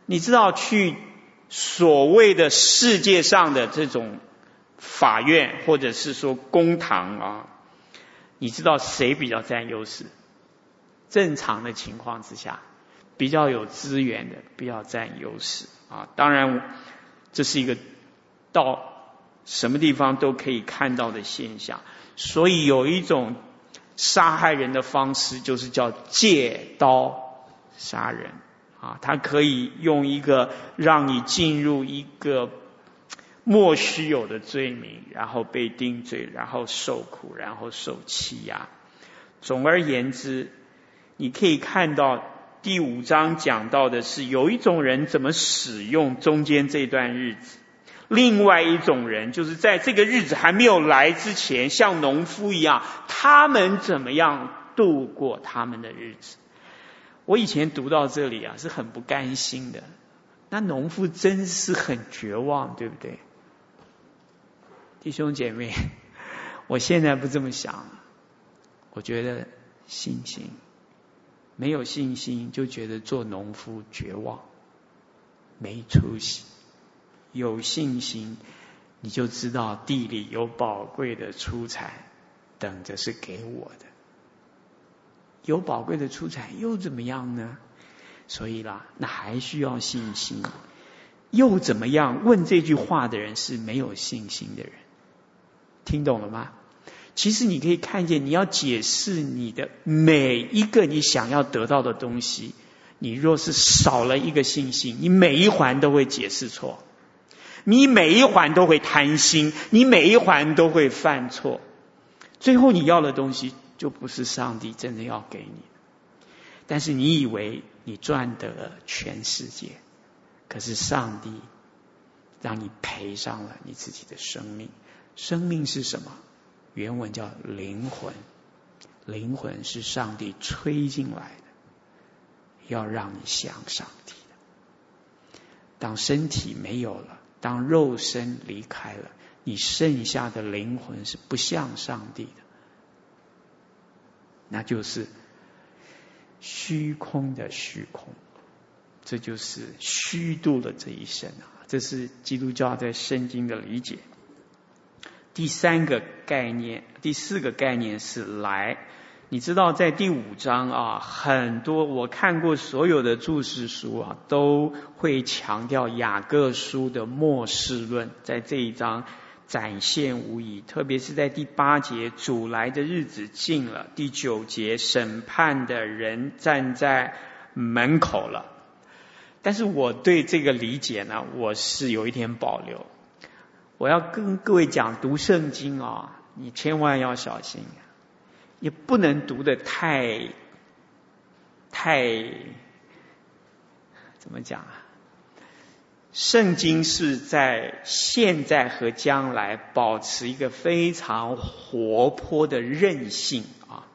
你知道去。所谓的世界上的这种法院，或者是说公堂啊，你知道谁比较占优势？正常的情况之下，比较有资源的比较占优势啊。当然，这是一个到什么地方都可以看到的现象。所以有一种杀害人的方式，就是叫借刀杀人。啊，他可以用一个让你进入一个莫须有的罪名，然后被定罪，然后受苦，然后受欺压。总而言之，你可以看到第五章讲到的是有一种人怎么使用中间这段日子，另外一种人就是在这个日子还没有来之前，像农夫一样，他们怎么样度过他们的日子。我以前读到这里啊，是很不甘心的。那农夫真是很绝望，对不对？弟兄姐妹，我现在不这么想。我觉得信心，没有信心就觉得做农夫绝望，没出息。有信心，你就知道地里有宝贵的出产，等着是给我的。有宝贵的出产又怎么样呢？所以啦，那还需要信心。又怎么样？问这句话的人是没有信心的人。听懂了吗？其实你可以看见，你要解释你的每一个你想要得到的东西，你若是少了一个信心，你每一环都会解释错，你每一环都会贪心，你每一环都会犯错，最后你要的东西。就不是上帝真的要给你。但是你以为你赚得了全世界，可是上帝让你赔上了你自己的生命。生命是什么？原文叫灵魂，灵魂是上帝吹进来的，要让你像上帝的。当身体没有了，当肉身离开了，你剩下的灵魂是不像上帝的，那就是虚空的虚空，这就是虚度了这一生啊！这是基督教在圣经的理解。第三个概念，第四个概念是来。你知道，在第五章啊，很多我看过所有的注释书啊，都会强调雅各书的末世论，在这一章展现无遗。特别是在第八节，主来的日子近了；第九节，审判的人站在门口了。但是我对这个理解呢，我是有一点保留。我要跟各位讲，读圣经啊，你千万要小心，也不能读的太太怎么讲啊？圣经是在现在和将来保持一个非常活泼的韧性啊，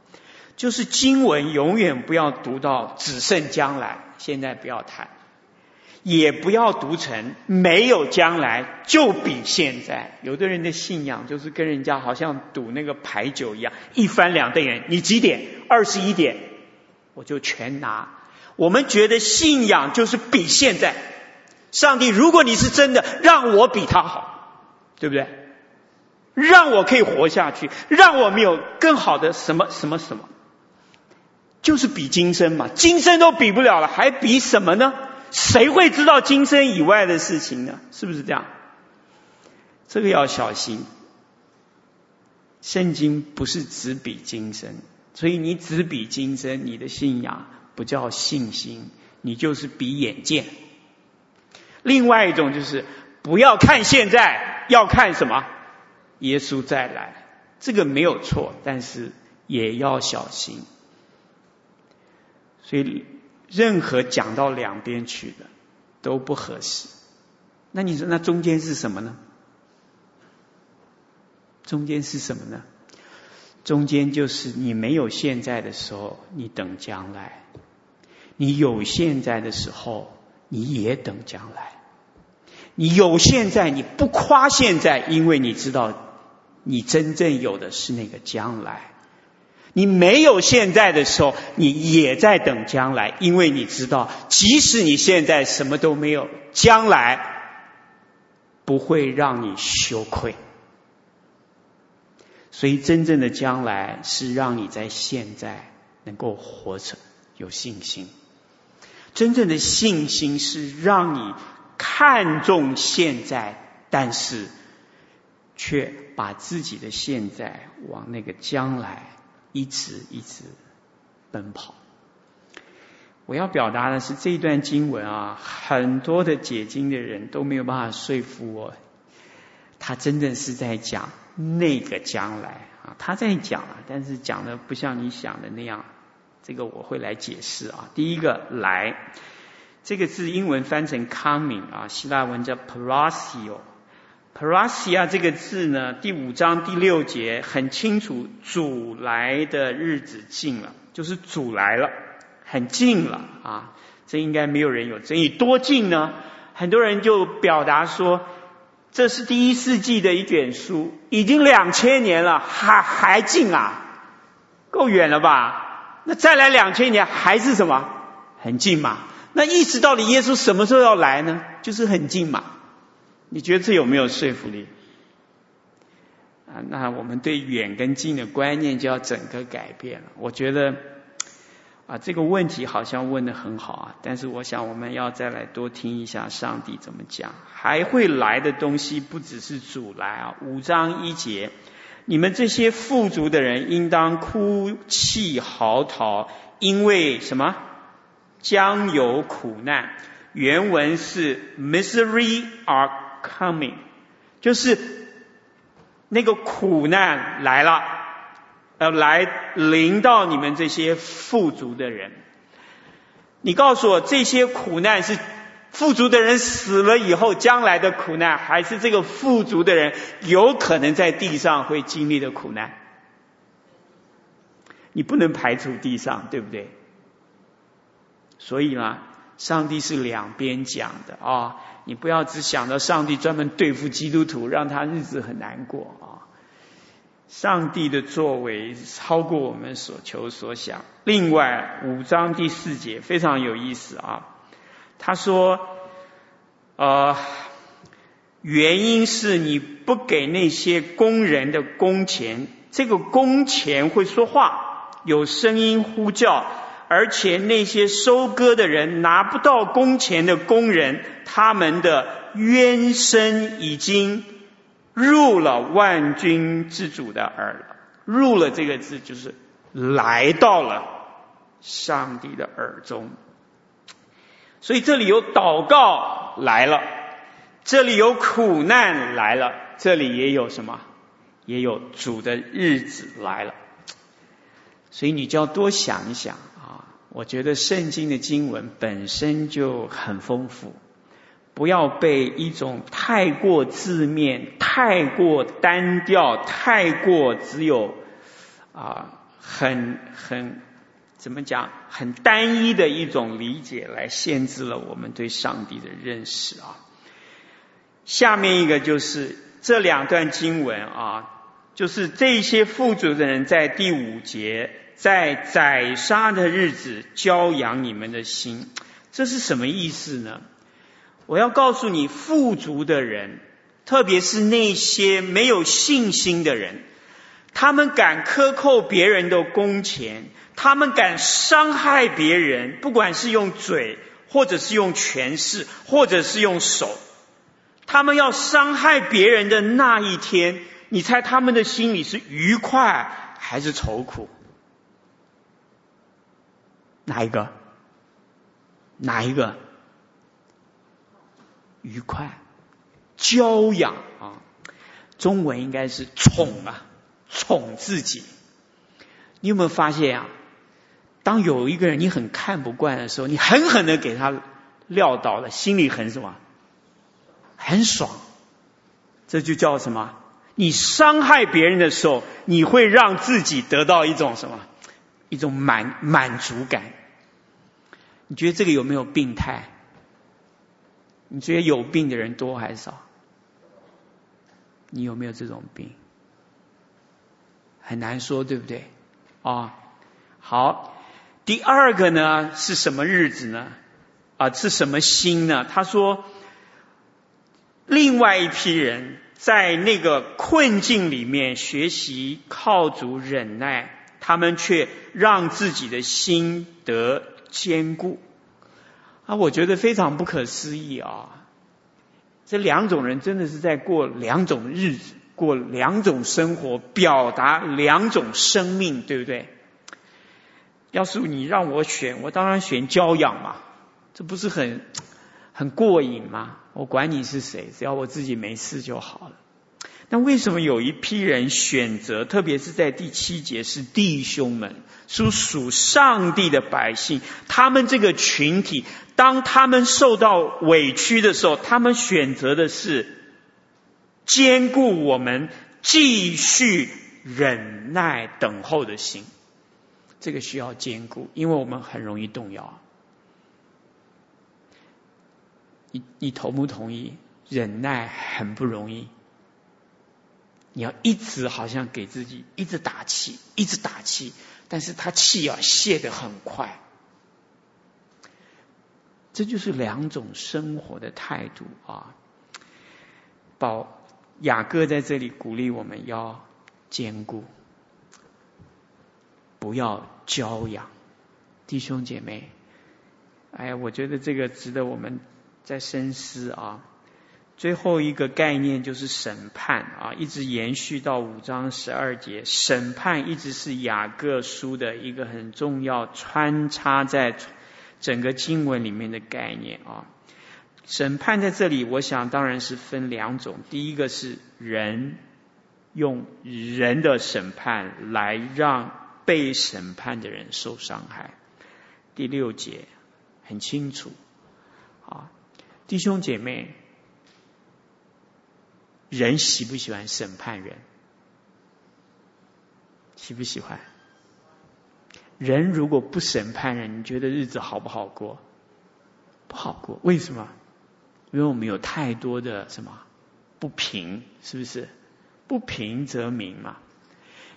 就是经文永远不要读到只剩将来，现在不要谈。也不要读成没有将来就比现在。有的人的信仰就是跟人家好像赌那个牌九一样，一翻两瞪眼。你几点？二十一点，我就全拿。我们觉得信仰就是比现在。上帝，如果你是真的，让我比他好，对不对？让我可以活下去，让我们有更好的什么什么什么，就是比今生嘛。今生都比不了了，还比什么呢？谁会知道今生以外的事情呢？是不是这样？这个要小心。圣经不是只比今生，所以你只比今生，你的信仰不叫信心，你就是比眼见。另外一种就是不要看现在，要看什么？耶稣再来，这个没有错，但是也要小心。所以。任何讲到两边去的都不合适。那你说，那中间是什么呢？中间是什么呢？中间就是你没有现在的时候，你等将来；你有现在的时候，你也等将来。你有现在，你不夸现在，因为你知道你真正有的是那个将来。你没有现在的时候，你也在等将来，因为你知道，即使你现在什么都没有，将来不会让你羞愧。所以，真正的将来是让你在现在能够活成有信心。真正的信心是让你看重现在，但是却把自己的现在往那个将来。一直一直奔跑。我要表达的是这一段经文啊，很多的解经的人都没有办法说服我，他真的是在讲那个将来啊，他在讲啊，但是讲的不像你想的那样。这个我会来解释啊。第一个来，这个字英文翻成 coming 啊，希腊文叫 parasio。Parasia 这个字呢，第五章第六节很清楚，主来的日子近了，就是主来了，很近了啊。这应该没有人有争议，多近呢？很多人就表达说，这是第一世纪的一卷书，已经两千年了，还还近啊，够远了吧？那再来两千年还是什么？很近嘛？那意思到底耶稣什么时候要来呢？就是很近嘛。你觉得这有没有说服力？啊，那我们对远跟近的观念就要整个改变了。我觉得啊，这个问题好像问得很好啊，但是我想我们要再来多听一下上帝怎么讲。还会来的东西不只是主来啊。五章一节，你们这些富足的人应当哭泣嚎啕，因为什么？将有苦难。原文是 misery are coming，就是那个苦难来了呃来临到你们这些富足的人。你告诉我，这些苦难是富足的人死了以后将来的苦难，还是这个富足的人有可能在地上会经历的苦难？你不能排除地上，对不对？所以嘛，上帝是两边讲的啊、你不要只想着上帝专门对付基督徒，让他日子很难过啊、上帝的作为超过我们所求所想。另外，五章第四节非常有意思啊！他说：“呃，原因是你不给那些工人的工钱，这个工钱会说话，有声音呼叫。”而且那些收割的人拿不到工钱的工人，他们的冤声已经入了万军之主的耳了。入了这个字就是来到了上帝的耳中。所以这里有祷告来了，这里有苦难来了，这里也有什么？也有主的日子来了。所以你就要多想一想。我觉得圣经的经文本身就很丰富，不要被一种太过字面、太过单调、太过只有啊很很怎么讲很单一的一种理解来限制了我们对上帝的认识啊。下面一个就是这两段经文啊，就是这些富足的人在第五节。在宰杀的日子教养你们的心，这是什么意思呢？我要告诉你，富足的人，特别是那些没有信心的人，他们敢克扣别人的工钱，他们敢伤害别人，不管是用嘴，或者是用权势，或者是用手，他们要伤害别人的那一天，你猜他们的心里是愉快还是愁苦？哪一个？哪一个？愉快，娇养啊！中文应该是宠啊，宠自己。你有没有发现啊？当有一个人你很看不惯的时候，你狠狠的给他撂倒了，心里很什么？很爽。这就叫什么？你伤害别人的时候，你会让自己得到一种什么？一种满满足感，你觉得这个有没有病态？你觉得有病的人多还是少？你有没有这种病？很难说，对不对？啊、好，第二个呢是什么日子呢？啊，是什么心呢？他说，另外一批人在那个困境里面学习靠主忍耐。他们却让自己的心得坚固啊！我觉得非常不可思议啊！这两种人真的是在过两种日子，过两种生活，表达两种生命，对不对？要是你让我选，我当然选娇养嘛，这不是很很过瘾吗？我管你是谁，只要我自己没事就好了。那为什么有一批人选择，特别是在第七节是弟兄们，是属上帝的百姓，他们这个群体，当他们受到委屈的时候，他们选择的是坚固我们继续忍耐等候的心。这个需要坚固，因为我们很容易动摇。你你同不同意？忍耐很不容易。你要一直好像给自己一直打气，一直打气，但是他气啊泄得很快，这就是两种生活的态度啊。保雅各在这里鼓励我们要坚固，不要骄养，弟兄姐妹。哎，我觉得这个值得我们在深思啊。最后一个概念就是审判啊，一直延续到五章十二节。审判一直是雅各书的一个很重要穿插在整个经文里面的概念啊。审判在这里，我想当然是分两种。第一个是人用人的审判来让被审判的人受伤害。第六节很清楚，啊，弟兄姐妹，人喜不喜欢审判人？喜不喜欢？人如果不审判人，你觉得日子好不好过？不好过，为什么？因为我们有太多的什么不平，是不是？不平则明嘛。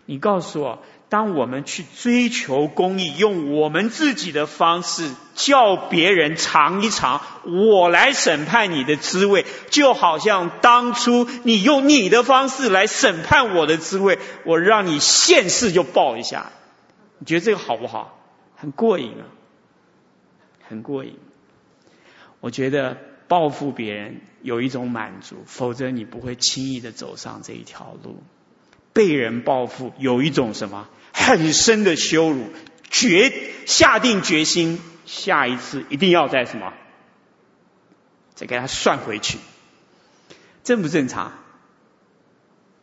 你告诉我，当我们去追求公义，用我们自己的方式叫别人尝一尝我来审判你的滋味，就好像当初你用你的方式来审判我的滋味，我让你现世就报一下。你觉得这个好不好？很过瘾啊，很过瘾。我觉得报复别人有一种满足，否则你不会轻易的走上这一条路。被人报复有一种什么很深的羞辱，决下定决心，下一次一定要再什么，再给他算回去，正不正常？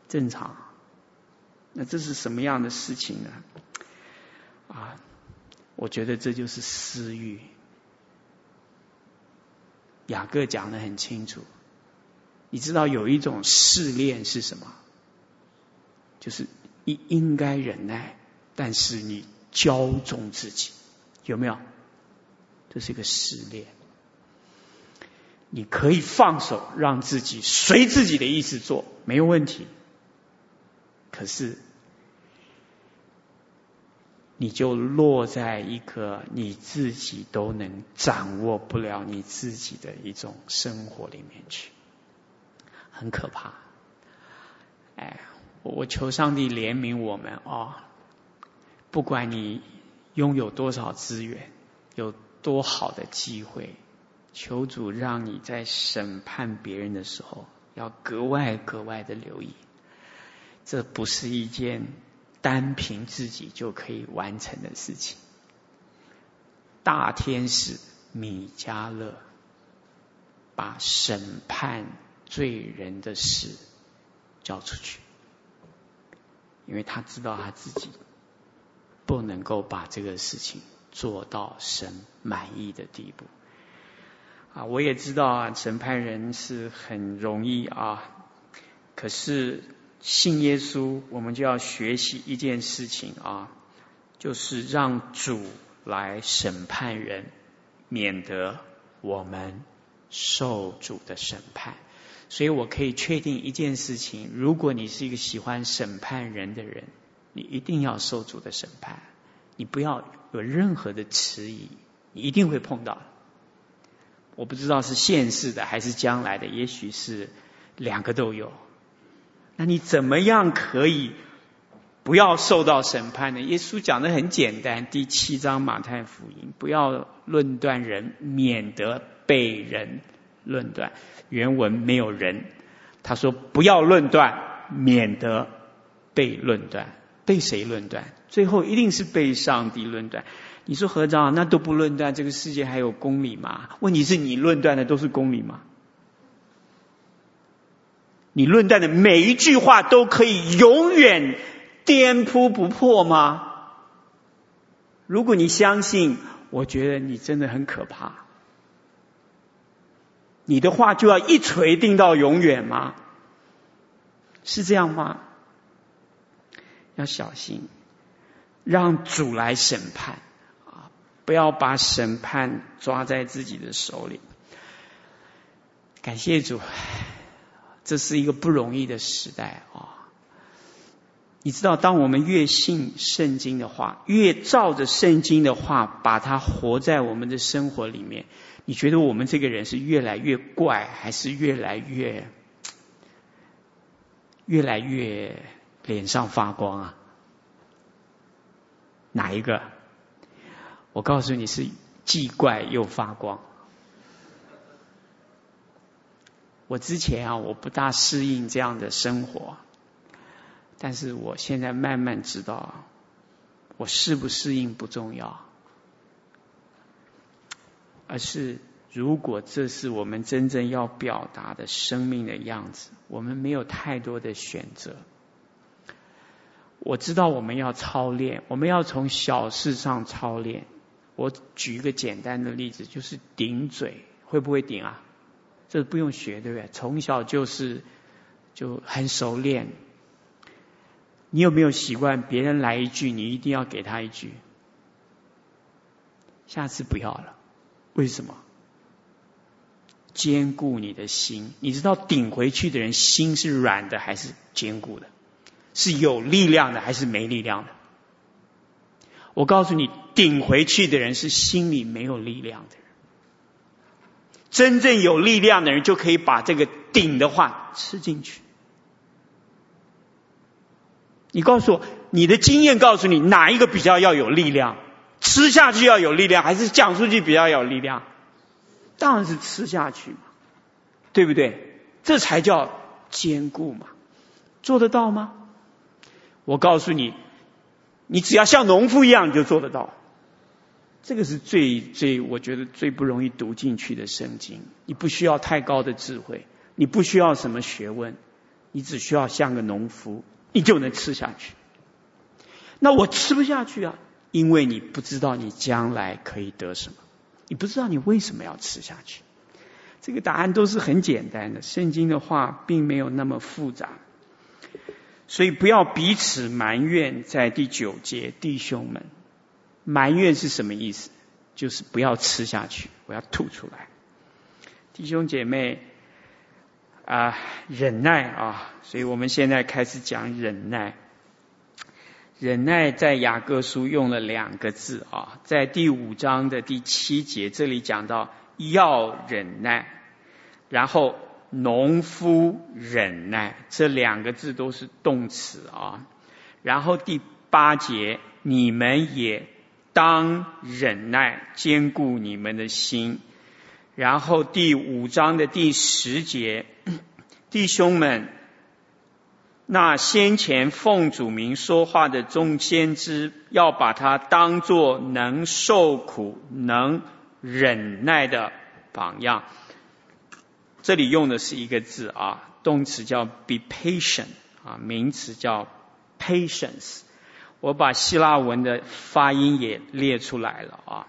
正常。那这是什么样的事情呢？啊，我觉得这就是私欲。雅各讲的很清楚，你知道有一种试炼是什么？就是你应该忍耐，但是你骄纵自己，有没有？这是一个试炼。你可以放手，让自己随自己的意思做，没有问题。可是，你就落在一个你自己都能掌握不了你自己的一种生活里面去，很可怕。哎。我求上帝怜悯我们啊！不管你拥有多少资源，有多好的机会，求主让你在审判别人的时候，要格外格外的留意。这不是一件单凭自己就可以完成的事情。大天使米迦勒把审判罪人的事交出去。因为他知道他自己不能够把这个事情做到神满意的地步啊！我也知道啊，审判人是很容易啊，可是信耶稣，我们就要学习一件事情啊，就是让主来审判人，免得我们受主的审判。所以我可以确定一件事情：如果你是一个喜欢审判人的人，你一定要受主的审判。你不要有任何的迟疑，你一定会碰到。我不知道是现世的还是将来的，也许是两个都有。那你怎么样可以不要受到审判呢？耶稣讲的很简单，第七章马太福音：不要论断人，免得被人论断。原文没有人，他说不要论断，免得被论断。被谁论断？最后一定是被上帝论断。你说合着那都不论断，这个世界还有公理吗？问题是你论断的都是公理吗？你论断的每一句话都可以永远颠扑不破吗？如果你相信，我觉得你真的很可怕。你的话就要一锤定到永远吗？是这样吗？要小心，让主来审判啊！不要把审判抓在自己的手里。感谢主，这是一个不容易的时代啊！你知道，当我们越信圣经的话，越照着圣经的话，把它活在我们的生活里面。你觉得我们这个人是越来越怪，还是越来越越来越脸上发光啊？哪一个？我告诉你是既怪又发光。我之前啊，我不大适应这样的生活，但是我现在慢慢知道，我适不适应不重要。而是，如果这是我们真正要表达的生命的样子，我们没有太多的选择，我知道我们要操练，我们要从小事上操练。我举一个简单的例子，就是顶嘴，会不会顶啊？这不用学，对不对？从小就是就很熟练。你有没有习惯别人来一句，你一定要给他一句？下次不要了，为什么？坚固你的心。你知道顶回去的人心是软的还是坚固的？是有力量的还是没力量的？我告诉你，顶回去的人是心里没有力量的人。真正有力量的人就可以把这个顶的话吃进去。你告诉我，你的经验告诉你哪一个比较要有力量？吃下去要有力量，还是讲出去比较有力量？当然是吃下去嘛，对不对？这才叫坚固嘛。做得到吗？我告诉你，你只要像农夫一样，你就做得到。这个是最最，我觉得最不容易读进去的圣经。你不需要太高的智慧，你不需要什么学问，你只需要像个农夫，你就能吃下去。那我吃不下去啊，因为你不知道你将来可以得什么，你不知道你为什么要吃下去。这个答案都是很简单的，圣经的话并没有那么复杂。所以不要彼此埋怨，在第九节，弟兄们，埋怨是什么意思？就是不要吃下去，我要吐出来。弟兄姐妹啊，忍耐啊，所以我们现在开始讲忍耐。忍耐在雅各书用了两个字啊，在第五章的第七节，这里讲到要忍耐，然后。农夫忍耐，这两个字都是动词啊。然后第八节，你们也当忍耐，坚固你们的心。然后第五章的第十节，弟兄们，那先前奉主名说话的众先知，要把他当作能受苦、能忍耐的榜样。这里用的是一个字啊，动词叫 be patient 啊，名词叫 patience。我把希腊文的发音也列出来了啊。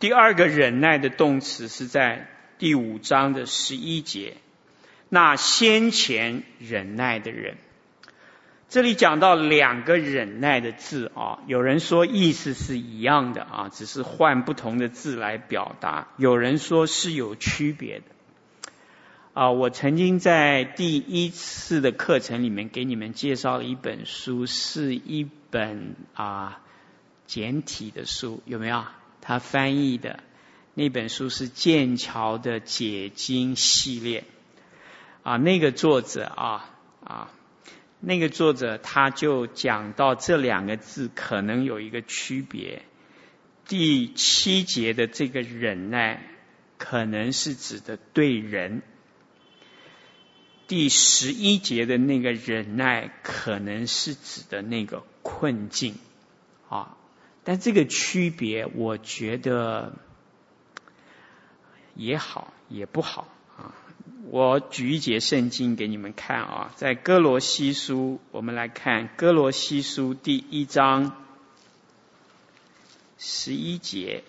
第二个忍耐的动词是在第五章的十一节，那先前忍耐的人，这里讲到两个忍耐的字啊，有人说意思是一样的啊，只是换不同的字来表达，有人说是有区别的。啊，我曾经在第一次的课程里面给你们介绍了一本书，是一本啊简体的书，有没有？他翻译的那本书是剑桥的解经系列。啊，那个作者啊啊，那个作者他就讲到这两个字可能有一个区别。第七节的这个忍耐，可能是指的对人。第十一节的那个忍耐，可能是指的那个困境啊，但这个区别，我觉得也好也不好啊。我举一节圣经给你们看啊，在哥罗西书，我们来看哥罗西书第一章十一节。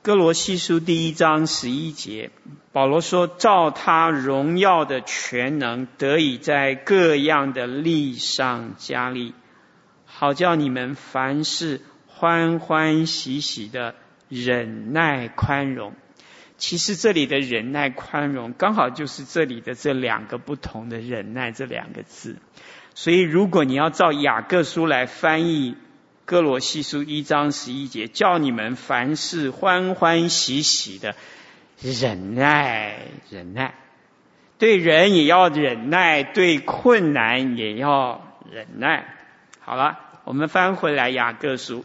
哥罗西书第一章十一节，保罗说：“照他荣耀的全能，得以在各样的力上加力，好叫你们凡事欢欢喜喜的忍耐宽容。”其实这里的忍耐宽容，刚好就是这里的这两个不同的忍耐这两个字。所以，如果你要照雅各书来翻译。哥罗西书一章十一节，叫你们凡事欢欢喜喜的忍耐，忍耐，对人也要忍耐，对困难也要忍耐。好了，我们翻回来雅各书，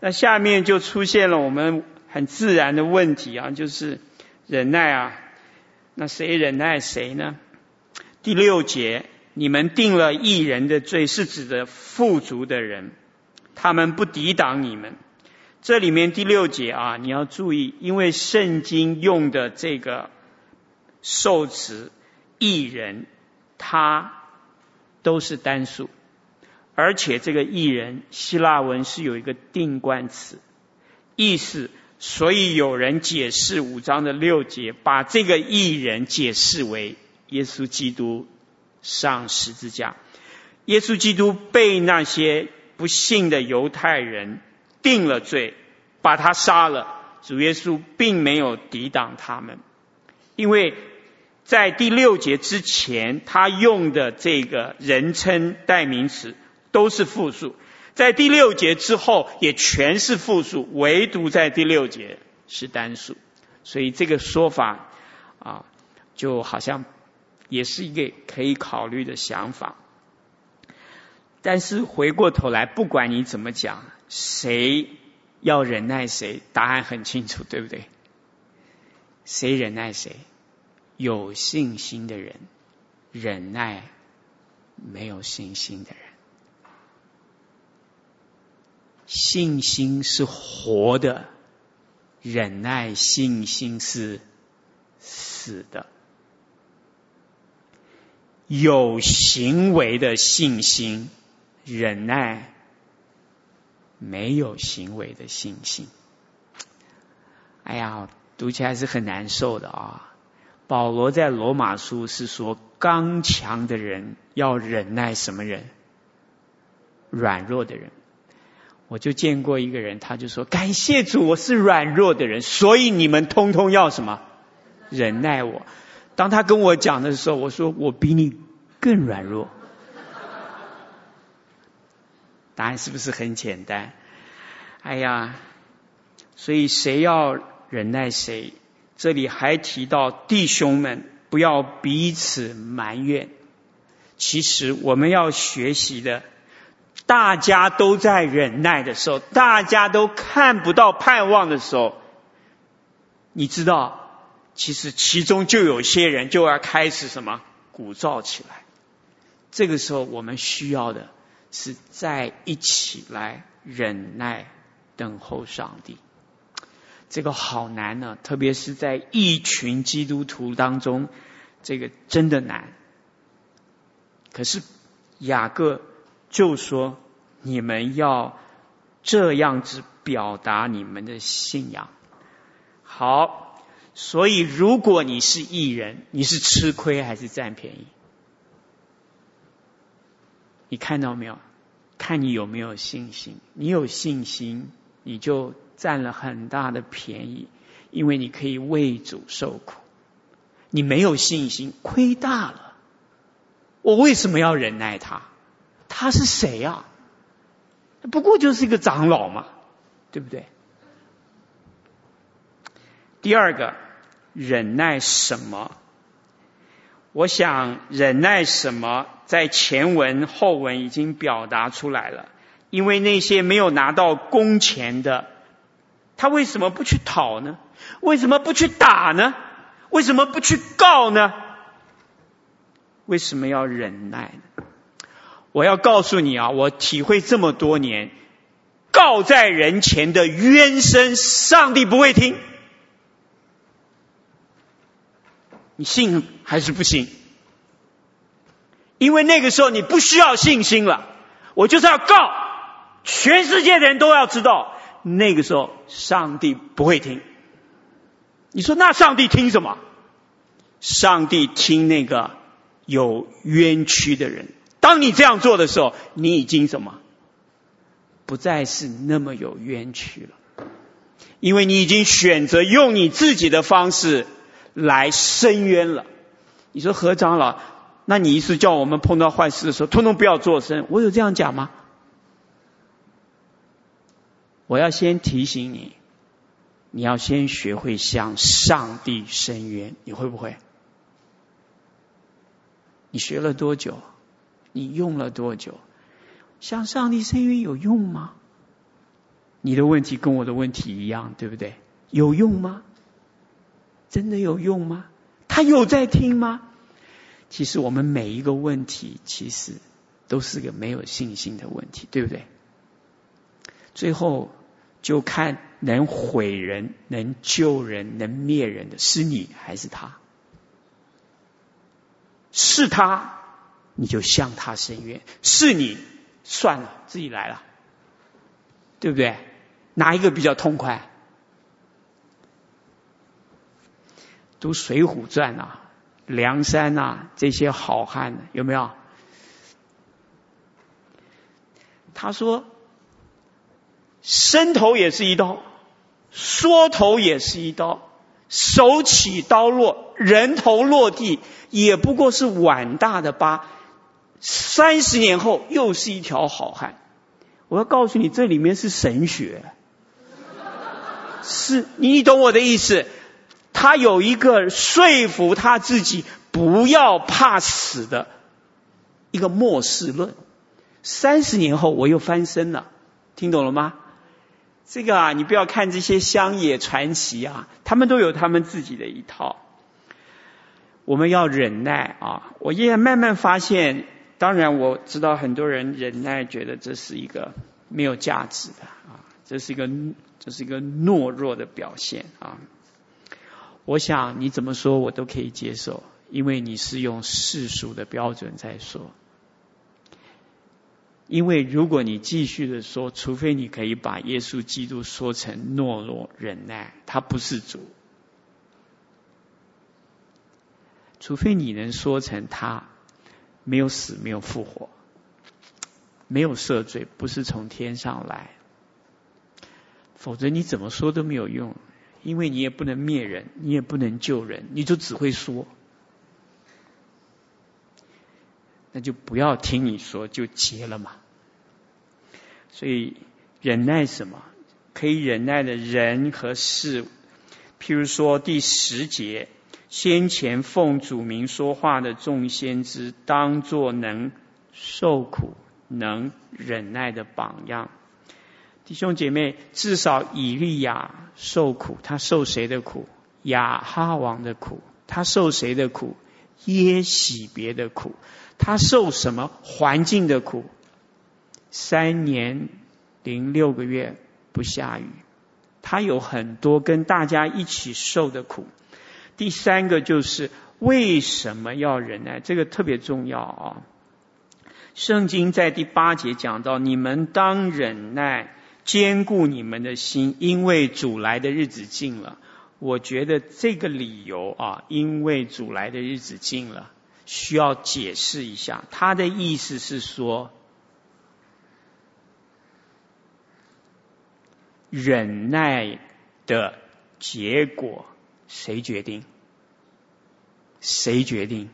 那下面就出现了我们很自然的问题啊，就是忍耐啊，那谁忍耐谁呢？第六节，你们定了义人的罪，是指的富足的人。他们不抵挡你们。这里面第六节啊，你要注意，因为圣经用的这个受词义人，他都是单数，而且这个艺人希腊文是有一个定冠词，意思，所以有人解释五章的六节，把这个艺人解释为耶稣基督上十字架，耶稣基督被那些不信的犹太人定了罪，把他杀了，主耶稣并没有抵挡他们，因为。在第六节之前，他用的这个人称代名词都是复数；在第六节之后，也全是复数，唯独在第六节是单数。所以这个说法啊，就好像也是一个可以考虑的想法。但是回过头来，不管你怎么讲，谁要忍耐谁，答案很清楚，对不对？谁忍耐谁？有信心的人忍耐没有信心的人，信心是活的，忍耐信心是死的。有行为的信心，忍耐没有行为的信心。哎呀，读起来是很难受的啊。保罗在罗马书是说，刚强的人要忍耐什么人？软弱的人。我就见过一个人，他就说：“感谢主，我是软弱的人，所以你们通通要什么？忍耐我。”当他跟我讲的时候，我说：“我比你更软弱。”答案是不是很简单？哎呀，所以谁要忍耐谁？这里还提到弟兄们不要彼此埋怨。其实我们要学习的，大家都在忍耐的时候，大家都看不到盼望的时候，你知道，其实其中就有些人就要开始什么鼓噪起来。这个时候我们需要的是在一起来忍耐，等候上帝。这个好难呢，特别是在一群基督徒当中，这个真的难。可是雅各就说：“你们要这样子表达你们的信仰。”好，所以如果你是艺人，你是吃亏还是占便宜？你看到没有？看你有没有信心。你有信心，你就。占了很大的便宜，因为你可以为主受苦。你没有信心，亏大了。我为什么要忍耐他？他是谁啊？不过就是一个长老嘛，对不对？第二个，忍耐什么？我想忍耐什么，在前文后文已经表达出来了。因为那些没有拿到工钱的。他为什么不去讨呢？为什么不去打呢？为什么不去告呢？为什么要忍耐呢？我要告诉你啊，我体会这么多年，告在人前的冤声，上帝不会听。你信还是不信？因为那个时候你不需要信心了，我就是要告，全世界的人都要知道。那个时候，上帝不会听。你说那上帝听什么？上帝听那个有冤屈的人。当你这样做的时候，你已经什么？不再是那么有冤屈了，因为你已经选择用你自己的方式来伸冤了。你说何长老，那你意思叫我们碰到坏事的时候，通通不要做声？我有这样讲吗？我要先提醒你，你要先学会向上帝伸冤，你会不会？你学了多久？你用了多久？向上帝伸冤有用吗？你的问题跟我的问题一样，对不对？有用吗？真的有用吗？他有在听吗？其实我们每一个问题，其实都是个没有信心的问题，对不对？最后。就看能毁人、能救人、能灭人的是你还是他？是他你就向他伸冤。是你算了，自己来了，对不对？哪一个比较痛快？读《水浒传》啊，梁山啊，这些好汉有没有？他说：“伸头也是一刀，缩头也是一刀，手起刀落，人头落地，也不过是碗大的疤。三十年后，又是一条好汉。我要告诉你，这里面是神学，是你懂我的意思。他有一个说服他自己不要怕死的一个末世论。”三十年后我又翻身了，听懂了吗？这个啊，你不要看这些乡野传奇啊，他们都有他们自己的一套。我们要忍耐啊！我也慢慢发现，当然我知道很多人忍耐，觉得这是一个没有价值的啊，这是一个这是一个懦弱的表现啊。我想你怎么说我都可以接受，因为你是用世俗的标准在说。因为如果你继续的说，除非你可以把耶稣基督说成懦弱忍耐，他不是主；除非你能说成他没有死、没有复活、没有赦罪，不是从天上来，否则你怎么说都没有用，因为你也不能灭人，你也不能救人，你就只会说。那就不要听你说，就结了嘛。所以忍耐什么？可以忍耐的人和事，譬如说第十节，先前奉主名说话的众先知，当作能受苦、能忍耐的榜样。弟兄姐妹，至少以利亚受苦，他受谁的苦？亚哈王的苦。他受谁的苦？耶洗别的苦。他受什么环境的苦？三年零六个月不下雨，他有很多跟大家一起受的苦。第三个就是为什么要忍耐？这个特别重要啊！圣经在第八节讲到：你们当忍耐，坚固你们的心，因为主来的日子近了。我觉得这个理由啊，因为主来的日子近了。需要解释一下，他的意思是说，忍耐的结果谁决定？谁决定？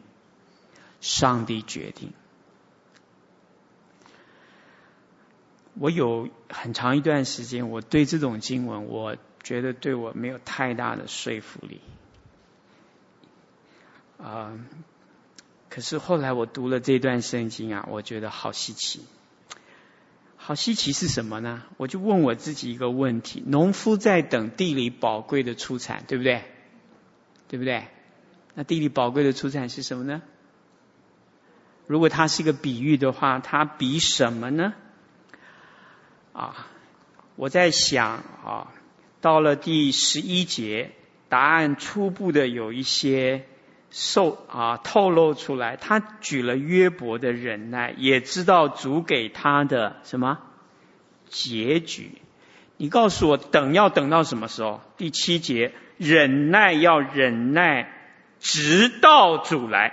上帝决定。我有很长一段时间，我对这种经文，我觉得对我没有太大的说服力。啊、可是后来我读了这段圣经啊，我觉得好稀奇。好稀奇是什么呢？我就问我自己一个问题：农夫在等地里宝贵的出产，对不对？对不对？那地里宝贵的出产是什么呢？如果它是一个比喻的话，它比什么呢？啊，我在想啊，到了第十一节，答案初步的有一些。受啊，透露出来，他举了约伯的忍耐，也知道主给他的什么结局。你告诉我，等要等到什么时候？第七节，忍耐要忍耐，直到主来，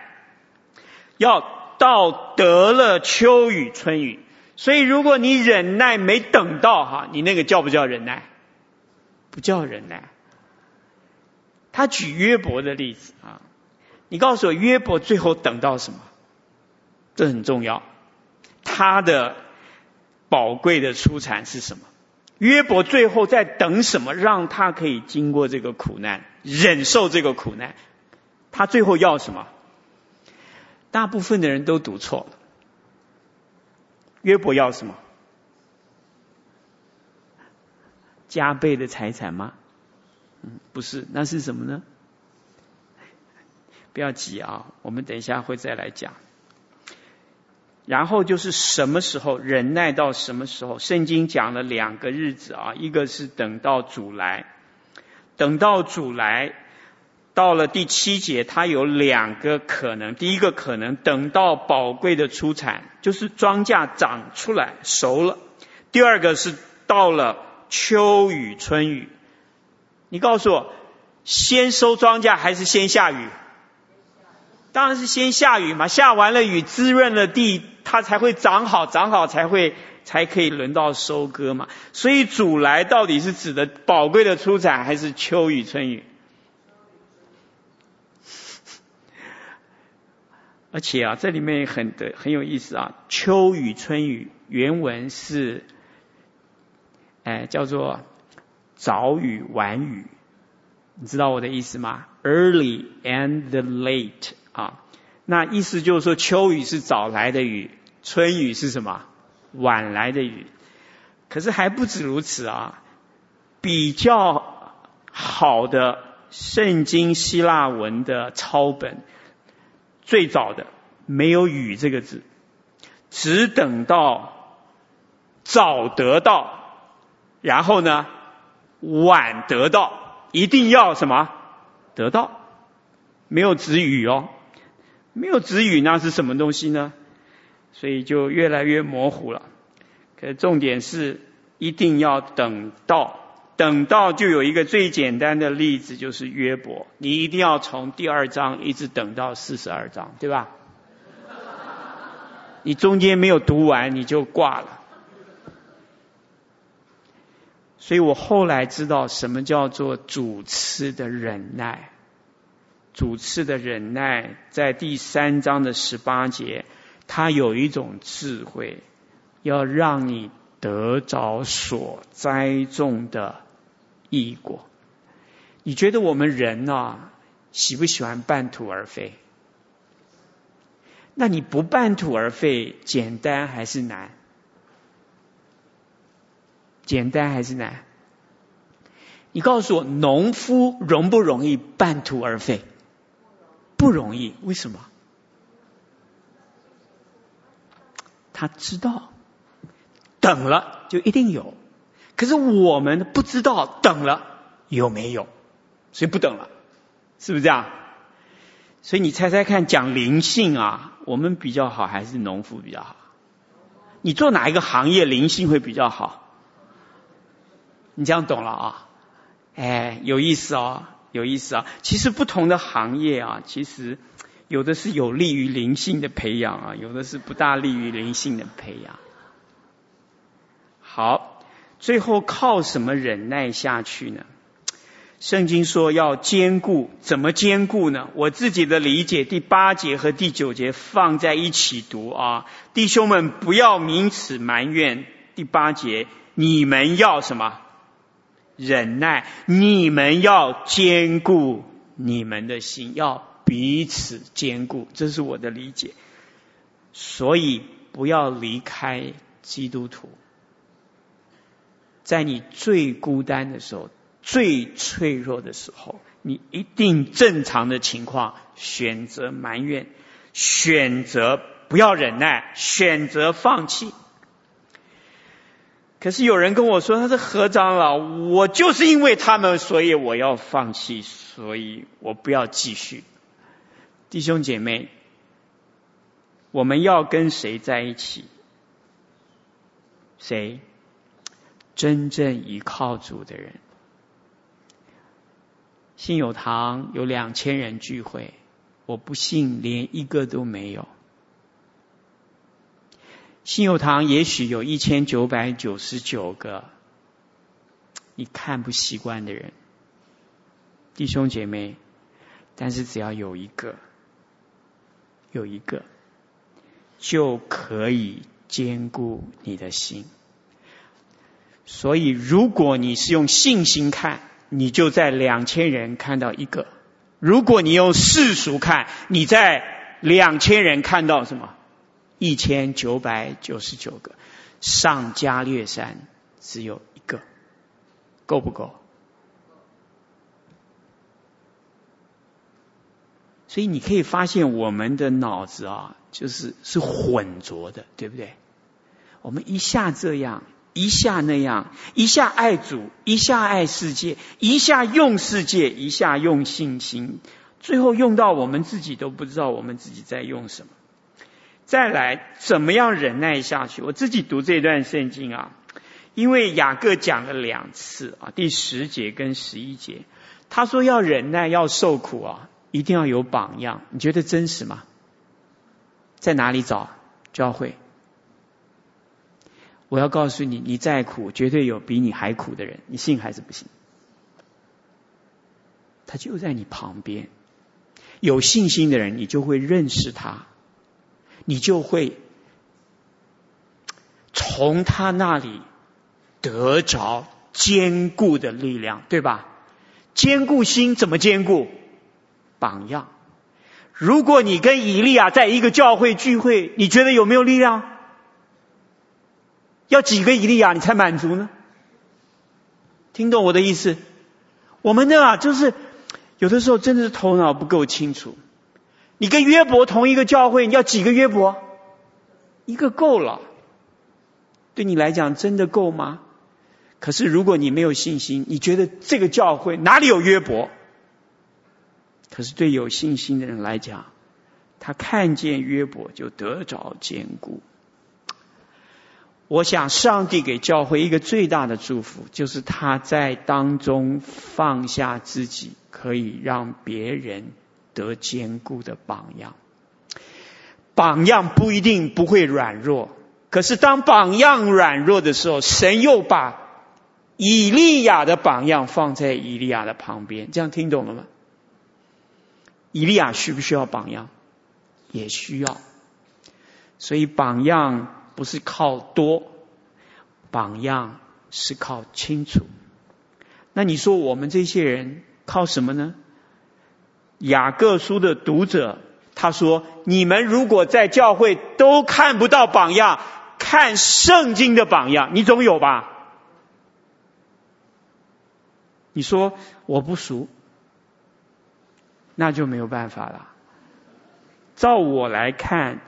要到得了秋雨春雨。所以，如果你忍耐没等到哈，你那个叫不叫忍耐？不叫忍耐。他举约伯的例子啊。你告诉我，约伯最后等到什么？这很重要。他的宝贵的出产是什么？约伯最后在等什么？让他可以经过这个苦难，忍受这个苦难。他最后要什么？大部分的人都读错了。约伯要什么？加倍的财产吗？嗯，不是，那是什么呢？不要急啊，我们等一下会再来讲。然后就是什么时候忍耐到什么时候？圣经讲了两个日子啊，一个是等到主来，等到主来，到了第七节，它有两个可能。第一个可能，等到宝贵的出产，就是庄稼长出来熟了；第二个是到了秋雨春雨。你告诉我，先收庄稼还是先下雨？当然是先下雨嘛，下完了雨滋润了地，它才会长好，长好才会才可以轮到收割嘛。所以主来到底是指的宝贵的出产，还是秋雨春雨？而且啊，这里面很的很有意思啊。秋雨春雨原文是，哎，叫做早雨晚雨，你知道我的意思吗？Early and the late 啊，那意思就是说，秋雨是早来的雨，春雨是什么？晚来的雨。可是还不止如此啊，比较好的圣经希腊文的抄本。最早的没有“雨”这个字，只等到早得到，然后呢晚得到，一定要什么得到？没有止雨哦，没有子语，那是什么东西呢？所以就越来越模糊了。可重点是一定要等到。等到就有一个最简单的例子，就是约伯。你一定要从第二章一直等到四十二章，对吧？你中间没有读完，你就挂了。所以我后来知道什么叫做主次的忍耐。主次的忍耐，在第三章的十八节，它有一种智慧，要让你得着所栽种的。异果，你觉得我们人啊，喜不喜欢半途而废？那你不半途而废，简单还是难？简单还是难？你告诉我，农夫容不容易半途而废？不容易，为什么？他知道，等了就一定有。可是我们不知道等了有没有，所以不等了，是不是这样？所以你猜猜看，讲灵性啊，我们比较好还是农夫比较好？你做哪一个行业灵性会比较好？你这样懂了啊？哎，有意思哦，有意思啊！其实不同的行业啊，其实有的是有利于灵性的培养啊，有的是不大利于灵性的培养。好。最后靠什么忍耐下去呢？圣经说要坚固，怎么坚固呢？我自己的理解，第八节和第九节放在一起读啊，弟兄们不要名此埋怨。第八节，你们要什么？忍耐，你们要坚固你们的心，要彼此坚固，这是我的理解。所以不要离开基督徒。在你最孤单的时候，最脆弱的时候，你一定正常的情况选择埋怨，选择不要忍耐，选择放弃。可是有人跟我说：“他是何长老，我就是因为他们，所以我要放弃，所以我不要继续。”弟兄姐妹，我们要跟谁在一起？谁？真正依靠主的人，信友堂有两千人聚会，我不信连一个都没有。信友堂也许有一千九百九十九个你看不习惯的人，弟兄姐妹，但是只要有一个，有一个就可以坚固你的心。所以，如果你是用信心看，你就在两千人看到一个；如果你用世俗看，你在两千人看到什么？一千九百九十九个。上加略山只有一个，够不够？所以你可以发现，我们的脑子啊，就是是浑浊的，对不对？我们一下这样。一下那样，一下爱主，一下爱世界，一下用世界，一下用信心，最后用到我们自己都不知道我们自己在用什么。再来，怎么样忍耐下去？我自己读这段圣经啊，因为雅各讲了两次啊，第十节跟十一节，他说要忍耐，要受苦啊，一定要有榜样。你觉得真实吗？在哪里找教会？我要告诉你，你再苦，绝对有比你还苦的人，你信还是不信？他就在你旁边，有信心的人，你就会认识他，你就会从他那里得着坚固的力量，对吧？坚固心怎么坚固？榜样。如果你跟以利亚在一个教会聚会，你觉得有没有力量？要几个以利亚你才满足呢？听懂我的意思？我们呢，就是有的时候真的是头脑不够清楚。你跟约伯同一个教会，你要几个约伯？一个够了。对你来讲真的够吗？可是如果你没有信心，你觉得这个教会哪里有约伯？可是对有信心的人来讲，他看见约伯就得着坚固。我想，上帝给教会一个最大的祝福，就是他在当中放下自己，可以让别人得坚固的榜样。榜样不一定不会软弱，可是当榜样软弱的时候，神又把以利亚的榜样放在以利亚的旁边。这样听懂了吗？以利亚需不需要榜样？也需要。所以榜样。不是靠多，榜样是靠清楚。那你说我们这些人靠什么呢？雅各书的读者他说：“你们如果在教会都看不到榜样，看圣经的榜样，你总有吧？”你说我不熟，那就没有办法了。照我来看。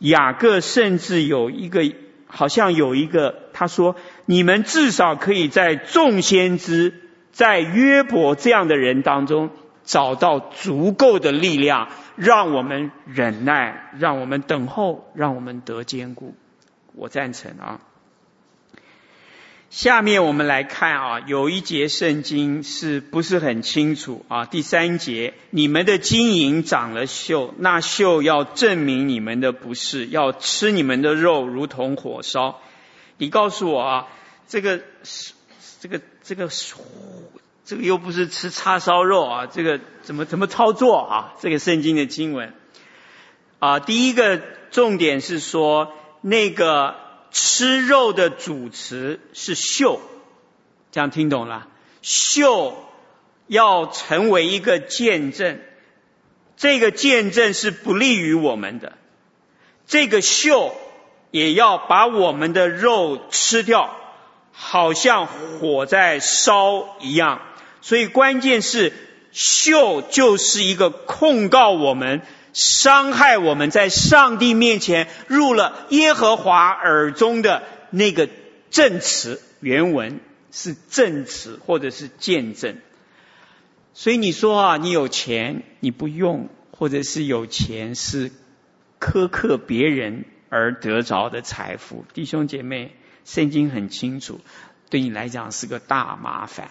雅各甚至有一个，好像有一个，他说：“你们至少可以在众先知，在约伯这样的人当中找到足够的力量，让我们忍耐，让我们等候，让我们得坚固。”我赞成啊。下面我们来看啊，有一节圣经是不是很清楚啊？第三节，你们的金银长了锈，那锈要证明你们的不是，要吃你们的肉如同火烧。你告诉我啊，这个这个这个这个又不是吃叉烧肉啊，这个怎么怎么操作啊？这个圣经的经文啊，第一个重点是说那个。吃肉的主词是秀，这样听懂了？秀要成为一个见证，这个见证是不利于我们的。这个秀也要把我们的肉吃掉，好像火在烧一样。所以关键是秀就是一个控告我们。伤害我们在上帝面前入了耶和华耳中的那个证词，原文是证词或者是见证。所以你说啊，你有钱你不用，或者是有钱是苛刻别人而得着的财富，弟兄姐妹，圣经很清楚，对你来讲是个大麻烦。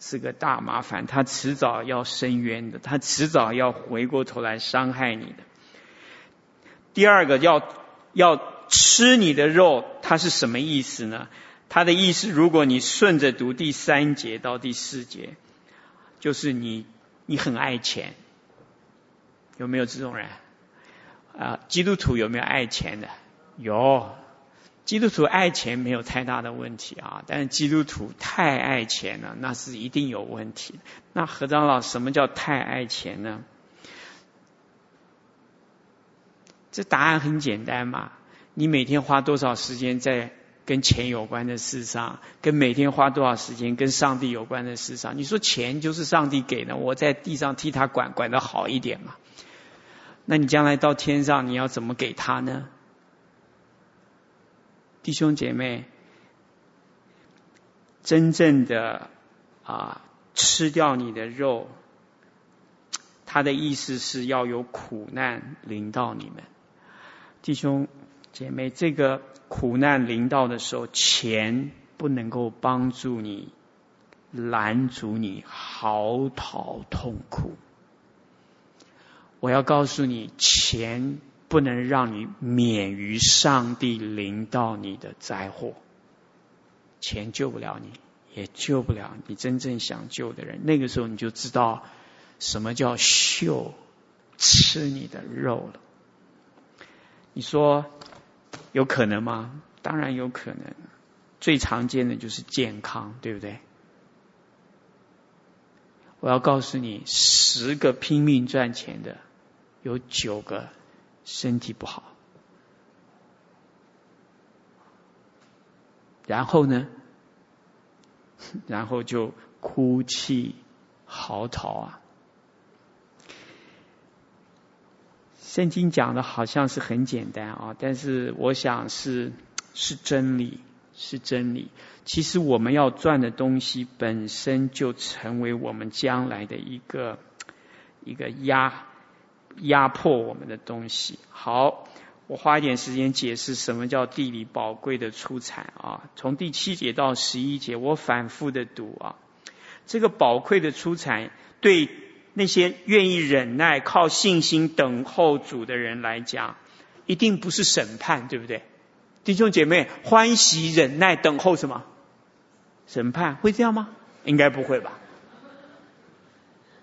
是个大麻烦，他迟早要伸冤的，他迟早要回过头来伤害你的。第二个要要吃你的肉，它是什么意思呢？他的意思，如果你顺着读第三节到第四节，就是你你很爱钱，有没有这种人？啊，基督徒有没有爱钱的？有。基督徒爱钱没有太大的问题啊，但是基督徒太爱钱了，那是一定有问题。那何长老，什么叫太爱钱呢？这答案很简单嘛，你每天花多少时间在跟钱有关的事上，跟每天花多少时间跟上帝有关的事上？你说钱就是上帝给的，我在地上替他管，管的好一点嘛？那你将来到天上，你要怎么给他呢？弟兄姐妹，真正的啊吃掉你的肉，他的意思是要有苦难临到你们，弟兄姐妹，这个苦难临到的时候，钱不能够帮助你拦阻你嚎啕痛哭。我要告诉你，钱不能让你免于上帝临到你的灾祸。钱救不了你，也救不了你真正想救的人。那个时候你就知道什么叫秀吃你的肉了。你说有可能吗？当然有可能。最常见的就是健康，对不对？我要告诉你，十个拼命赚钱的，有九个身体不好。然后呢？然后就哭泣嚎啕啊！圣经讲的好像是很简单啊，但是我想是是真理，是真理。其实我们要赚的东西本身就成为我们将来的一个一个压压迫我们的东西。好。我花一点时间解释什么叫地理宝贵的出产啊！从第七节到十一节，我反复的读啊。这个宝贵的出产，对那些愿意忍耐、靠信心等候主的人来讲，一定不是审判，对不对？弟兄姐妹，欢喜忍耐等候什么？审判会这样吗？应该不会吧？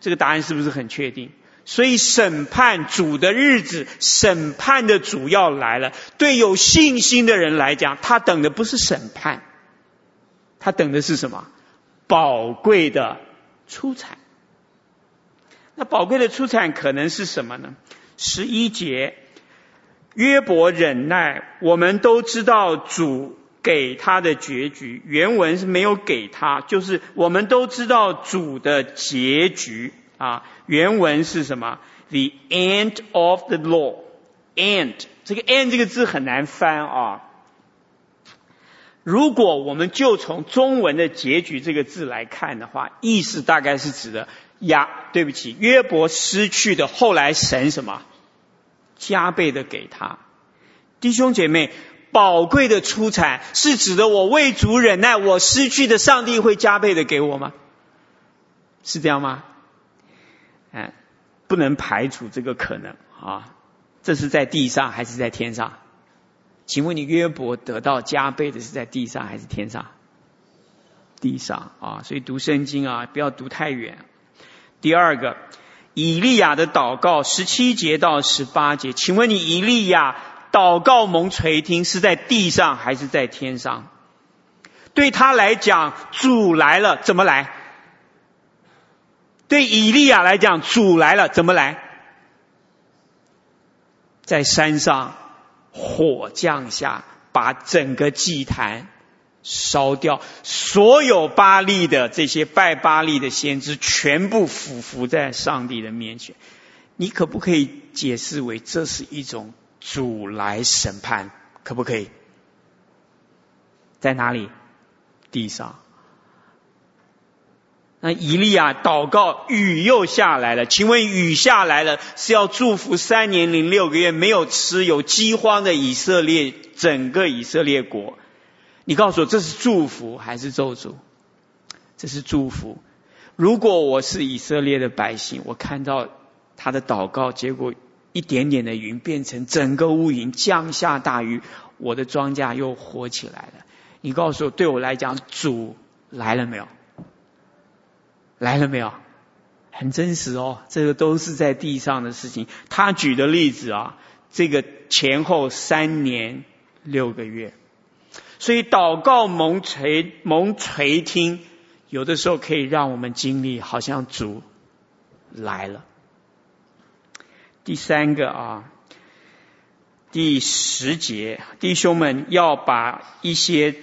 这个答案是不是很确定？所以审判主的日子，审判的主要来了。对有信心的人来讲，他等的不是审判，他等的是什么？宝贵的出产。那宝贵的出产可能是什么呢？十一节，约伯忍耐，我们都知道主给他的结局。原文是没有给他，就是我们都知道主的结局。啊，原文是什么？The end of the law. End 这个 end 这个字很难翻啊。如果我们就从中文的结局这个字来看的话，意思大概是指的呀，对不起，约伯失去的，后来神什么？加倍的给他。弟兄姐妹，宝贵的出产是指的我为主忍耐，我失去的，上帝会加倍的给我吗？是这样吗？哎，不能排除这个可能啊！这是在地上还是在天上？请问你约伯得到加倍的是在地上还是天上？地上啊！所以读圣经啊，不要读太远。第二个，以利亚的祷告十七节到十八节，请问你以利亚祷告蒙垂听是在地上还是在天上？对他来讲，主来了，怎么来？对以利亚来讲，主来了，怎么来？在山上火降下，把整个祭坛烧掉，所有巴力的这些拜巴力的先知全部俯伏在上帝的面前。你可不可以解释为这是一种主来审判？可不可以？在哪里？地上。那以利亚祷告，雨又下来了。请问雨下来了，是要祝福三年零六个月没有吃、有饥荒的以色列，整个以色列国？你告诉我，这是祝福还是咒诅？这是祝福。如果我是以色列的百姓，我看到他的祷告，结果一点点的云变成整个乌云，降下大雨，我的庄稼又活起来了。你告诉我，对我来讲，主来了没有？来了没有？很真实哦，这个都是在地上的事情。他举的例子啊，这个前后三年六个月，所以祷告蒙垂蒙垂听，有的时候可以让我们经历，好像主来了。第三个啊，第十节，弟兄们要把一些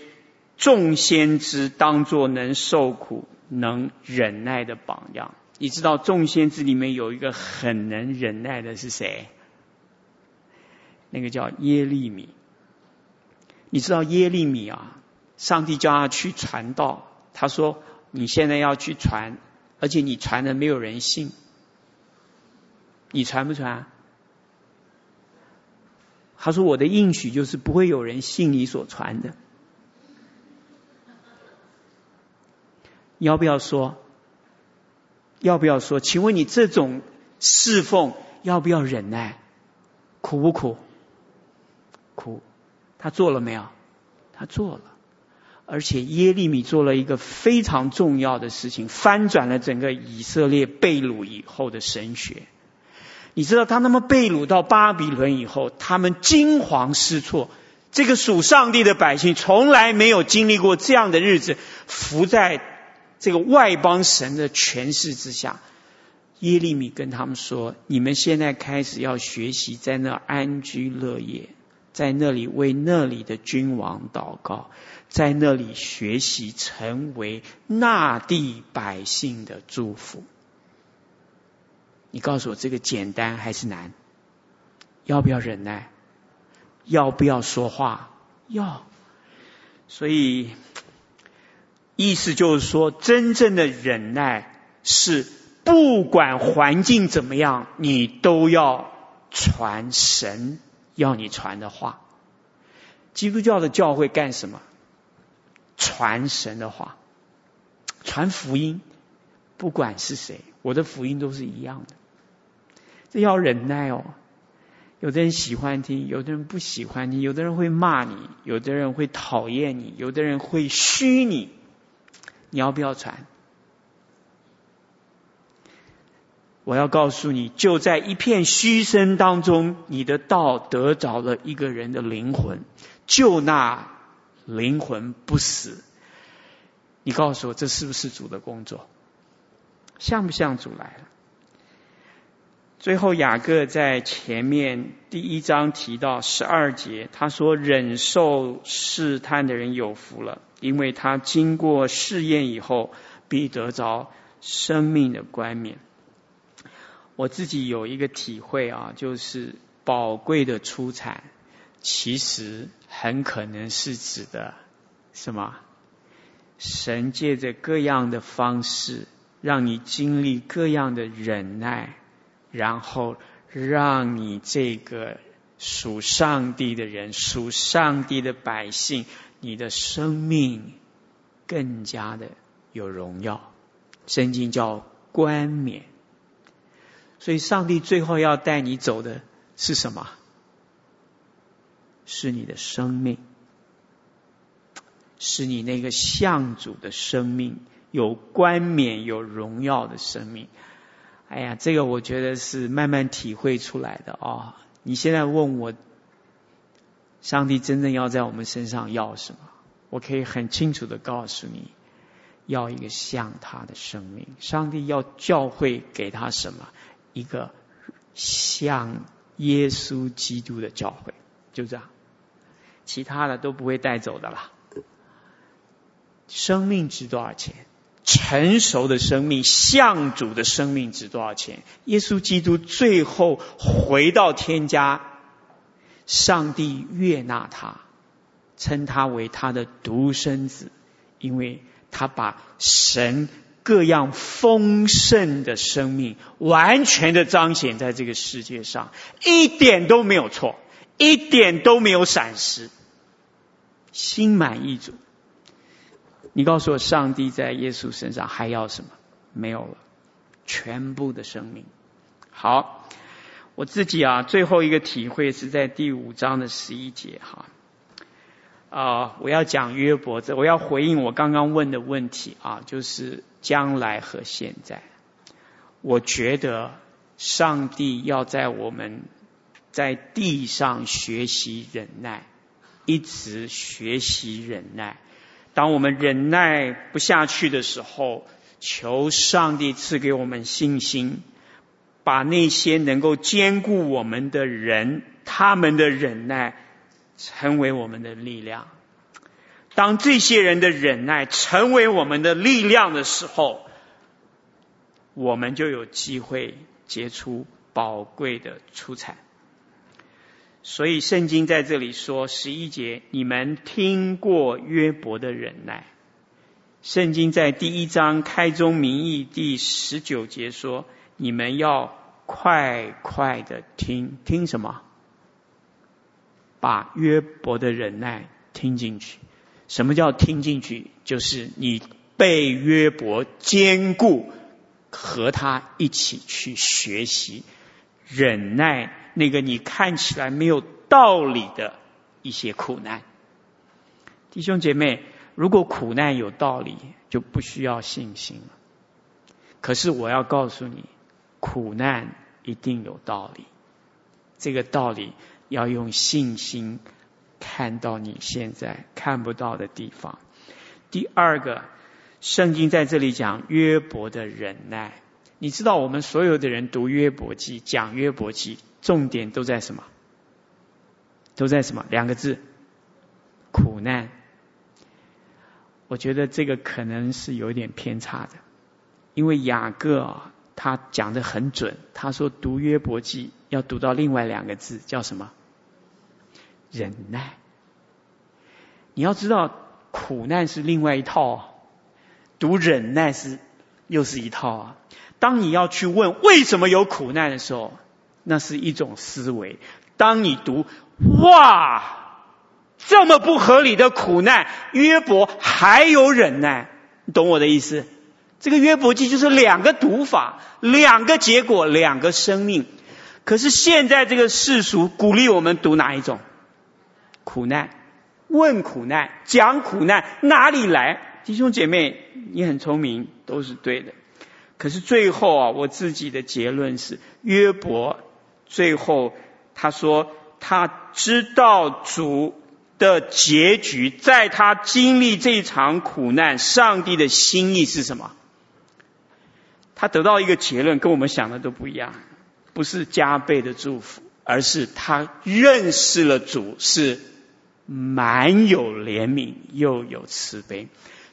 众先知当作能受苦。能忍耐的榜样，你知道众先知里面有一个很能忍耐的是谁？那个叫耶利米。你知道耶利米啊？上帝叫他去传道，他说：“你现在要去传，而且你传的没有人信，你传不传？”他说：“我的应许就是不会有人信你所传的。”要不要说？要不要说？请问你这种侍奉要不要忍耐？苦不苦？苦。他做了没有？他做了。而且耶利米做了一个非常重要的事情，翻转了整个以色列被掳以后的神学。你知道，他那么被掳到巴比伦以后，他们惊惶失措。这个属上帝的百姓从来没有经历过这样的日子，伏在这个外邦神的权势之下。耶利米跟他们说：“你们现在开始要学习在那安居乐业，在那里为那里的君王祷告。”在那里学习，成为那地百姓的祝福。你告诉我，这个简单还是难？要不要忍耐？要不要说话？要。所以，意思就是说，真正的忍耐是不管环境怎么样，你都要传神要你传的话。基督教的教会干什么？传神的话，传福音，不管是谁，我的福音都是一样的。这要忍耐哦。有的人喜欢听，有的人不喜欢听，有的人会骂你，有的人会讨厌你，有的人会虚你。你要不要传？我要告诉你，就在一片嘘声当中，你的道得着了一个人的灵魂，就那。灵魂不死，你告诉我，这是不是主的工作？像不像主来了？最后，雅各在前面第一章提到十二节，他说：“忍受试探的人有福了，因为他经过试验以后，必得着生命的冠冕。”我自己有一个体会啊，就是宝贵的出产。其实很可能是指的什么？神借着各样的方式，让你经历各样的忍耐，然后让你这个属上帝的人、属上帝的百姓，你的生命更加的有荣耀。圣经叫冠冕，所以上帝最后要带你走的是什么？是你的生命，是你那个向主的生命，有冠冕、有荣耀的生命。哎呀，这个我觉得是慢慢体会出来的啊、哦！你现在问我，上帝真正要在我们身上要什么？我可以很清楚的告诉你，要一个像他的生命。上帝要教会给他什么？一个像耶稣基督的教会，就这样。其他的都不会带走的啦。生命值多少钱？成熟的生命，像主的生命值多少钱？耶稣基督最后回到天家，上帝悦纳他，称他为他的独生子，因为他把神各样丰盛的生命完全的彰显在这个世界上，一点都没有错。一点都没有闪失，心满意足。你告诉我，上帝在耶稣身上还要什么？没有了，全部的生命。好，我自己啊，最后一个体会是在第五章的十一节哈。啊，我要讲约伯，这我要回应我刚刚问的问题啊，就是将来和现在。我觉得上帝要在我们。在地上学习忍耐，一直学习忍耐。当我们忍耐不下去的时候，求上帝赐给我们信心，把那些能够坚固我们的人，他们的忍耐成为我们的力量。当这些人的忍耐成为我们的力量的时候，我们就有机会结出宝贵的出产。所以圣经在这里说十一节，你们听过约伯的忍耐，圣经在第一章开宗明义第十九节说：“你们要快快的听，听什么？把约伯的忍耐听进去。什么叫听进去？就是你被约伯坚固，和他一起去学习忍耐那个你看起来没有道理的一些苦难。弟兄姐妹。”如果苦难有道理，就不需要信心了。可是我要告诉你，苦难一定有道理。这个道理要用信心看到你现在看不到的地方。第二个，圣经在这里讲约伯的忍耐。你知道我们所有的人读约伯记、讲约伯记，重点都在什么？都在什么？两个字：苦难。我觉得这个可能是有点偏差的，因为雅各啊，他讲的很准。他说读约伯记要读到另外两个字，叫什么？忍耐。你要知道，苦难是另外一套，读忍耐是又是一套啊。当你要去问为什么有苦难的时候，那是一种思维。当你读哇。这么不合理的苦难，约伯还有忍耐，你懂我的意思？这个约伯记就是两个读法，两个结果，两个生命。可是现在这个世俗鼓励我们读哪一种？苦难，问苦难，讲苦难，哪里来？弟兄姐妹，你很聪明，都是对的。可是最后啊，我自己的结论是，约伯最后他说他知道主。的结局，在他经历这场苦难，上帝的心意是什么？他得到一个结论，跟我们想的都不一样，不是加倍的祝福，而是他认识了主是满有怜悯又有慈悲。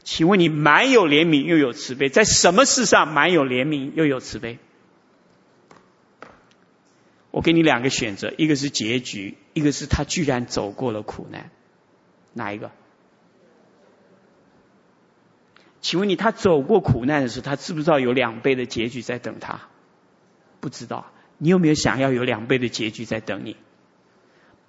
请问你满有怜悯又有慈悲，在什么事上满有怜悯又有慈悲？我给你两个选择，一个是结局，一个是他居然走过了苦难，哪一个？请问你，他走过苦难的时候，他知不知道有两倍的结局在等他？不知道。你有没有想要有两倍的结局在等你？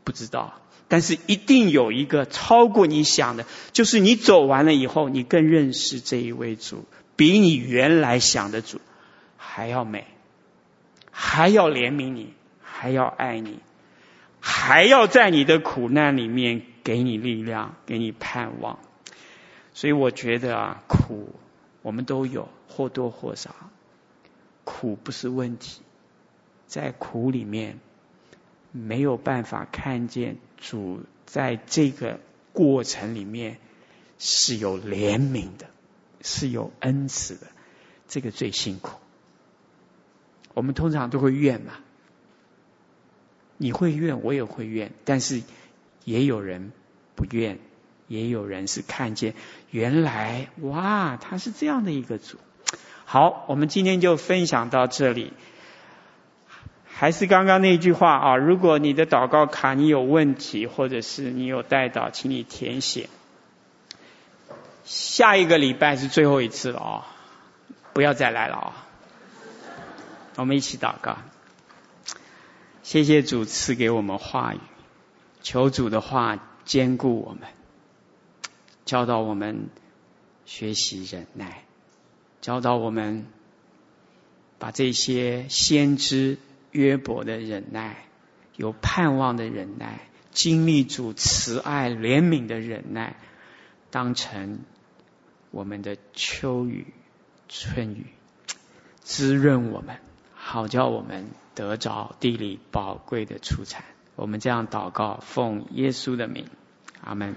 不知道。但是一定有一个超过你想的，就是你走完了以后，你更认识这一位主，比你原来想的主还要美，还要怜悯你。还要爱你，还要在你的苦难里面给你力量，给你盼望。所以我觉得啊，苦我们都有，或多或少。苦不是问题，在苦里面没有办法看见主在这个过程里面是有怜悯的，是有恩慈的，这个最辛苦。我们通常都会怨嘛。你会怨，我也会怨，但是也有人不怨，也有人是看见原来哇，他是这样的一个主。好，我们今天就分享到这里。还是刚刚那句话啊，如果你的祷告卡你有问题，或者是你有代祷，请你填写。下一个礼拜是最后一次了啊，不要再来了啊。我们一起祷告。谢谢主赐给我们话语，求主的话坚固我们，教导我们学习忍耐，教导我们把这些先知约伯的忍耐、有盼望的忍耐、经历主慈爱怜悯的忍耐，当成我们的秋雨春雨，滋润我们，好叫我们。得着地里宝贵的出产，我们这样祷告，奉耶稣的名，阿门。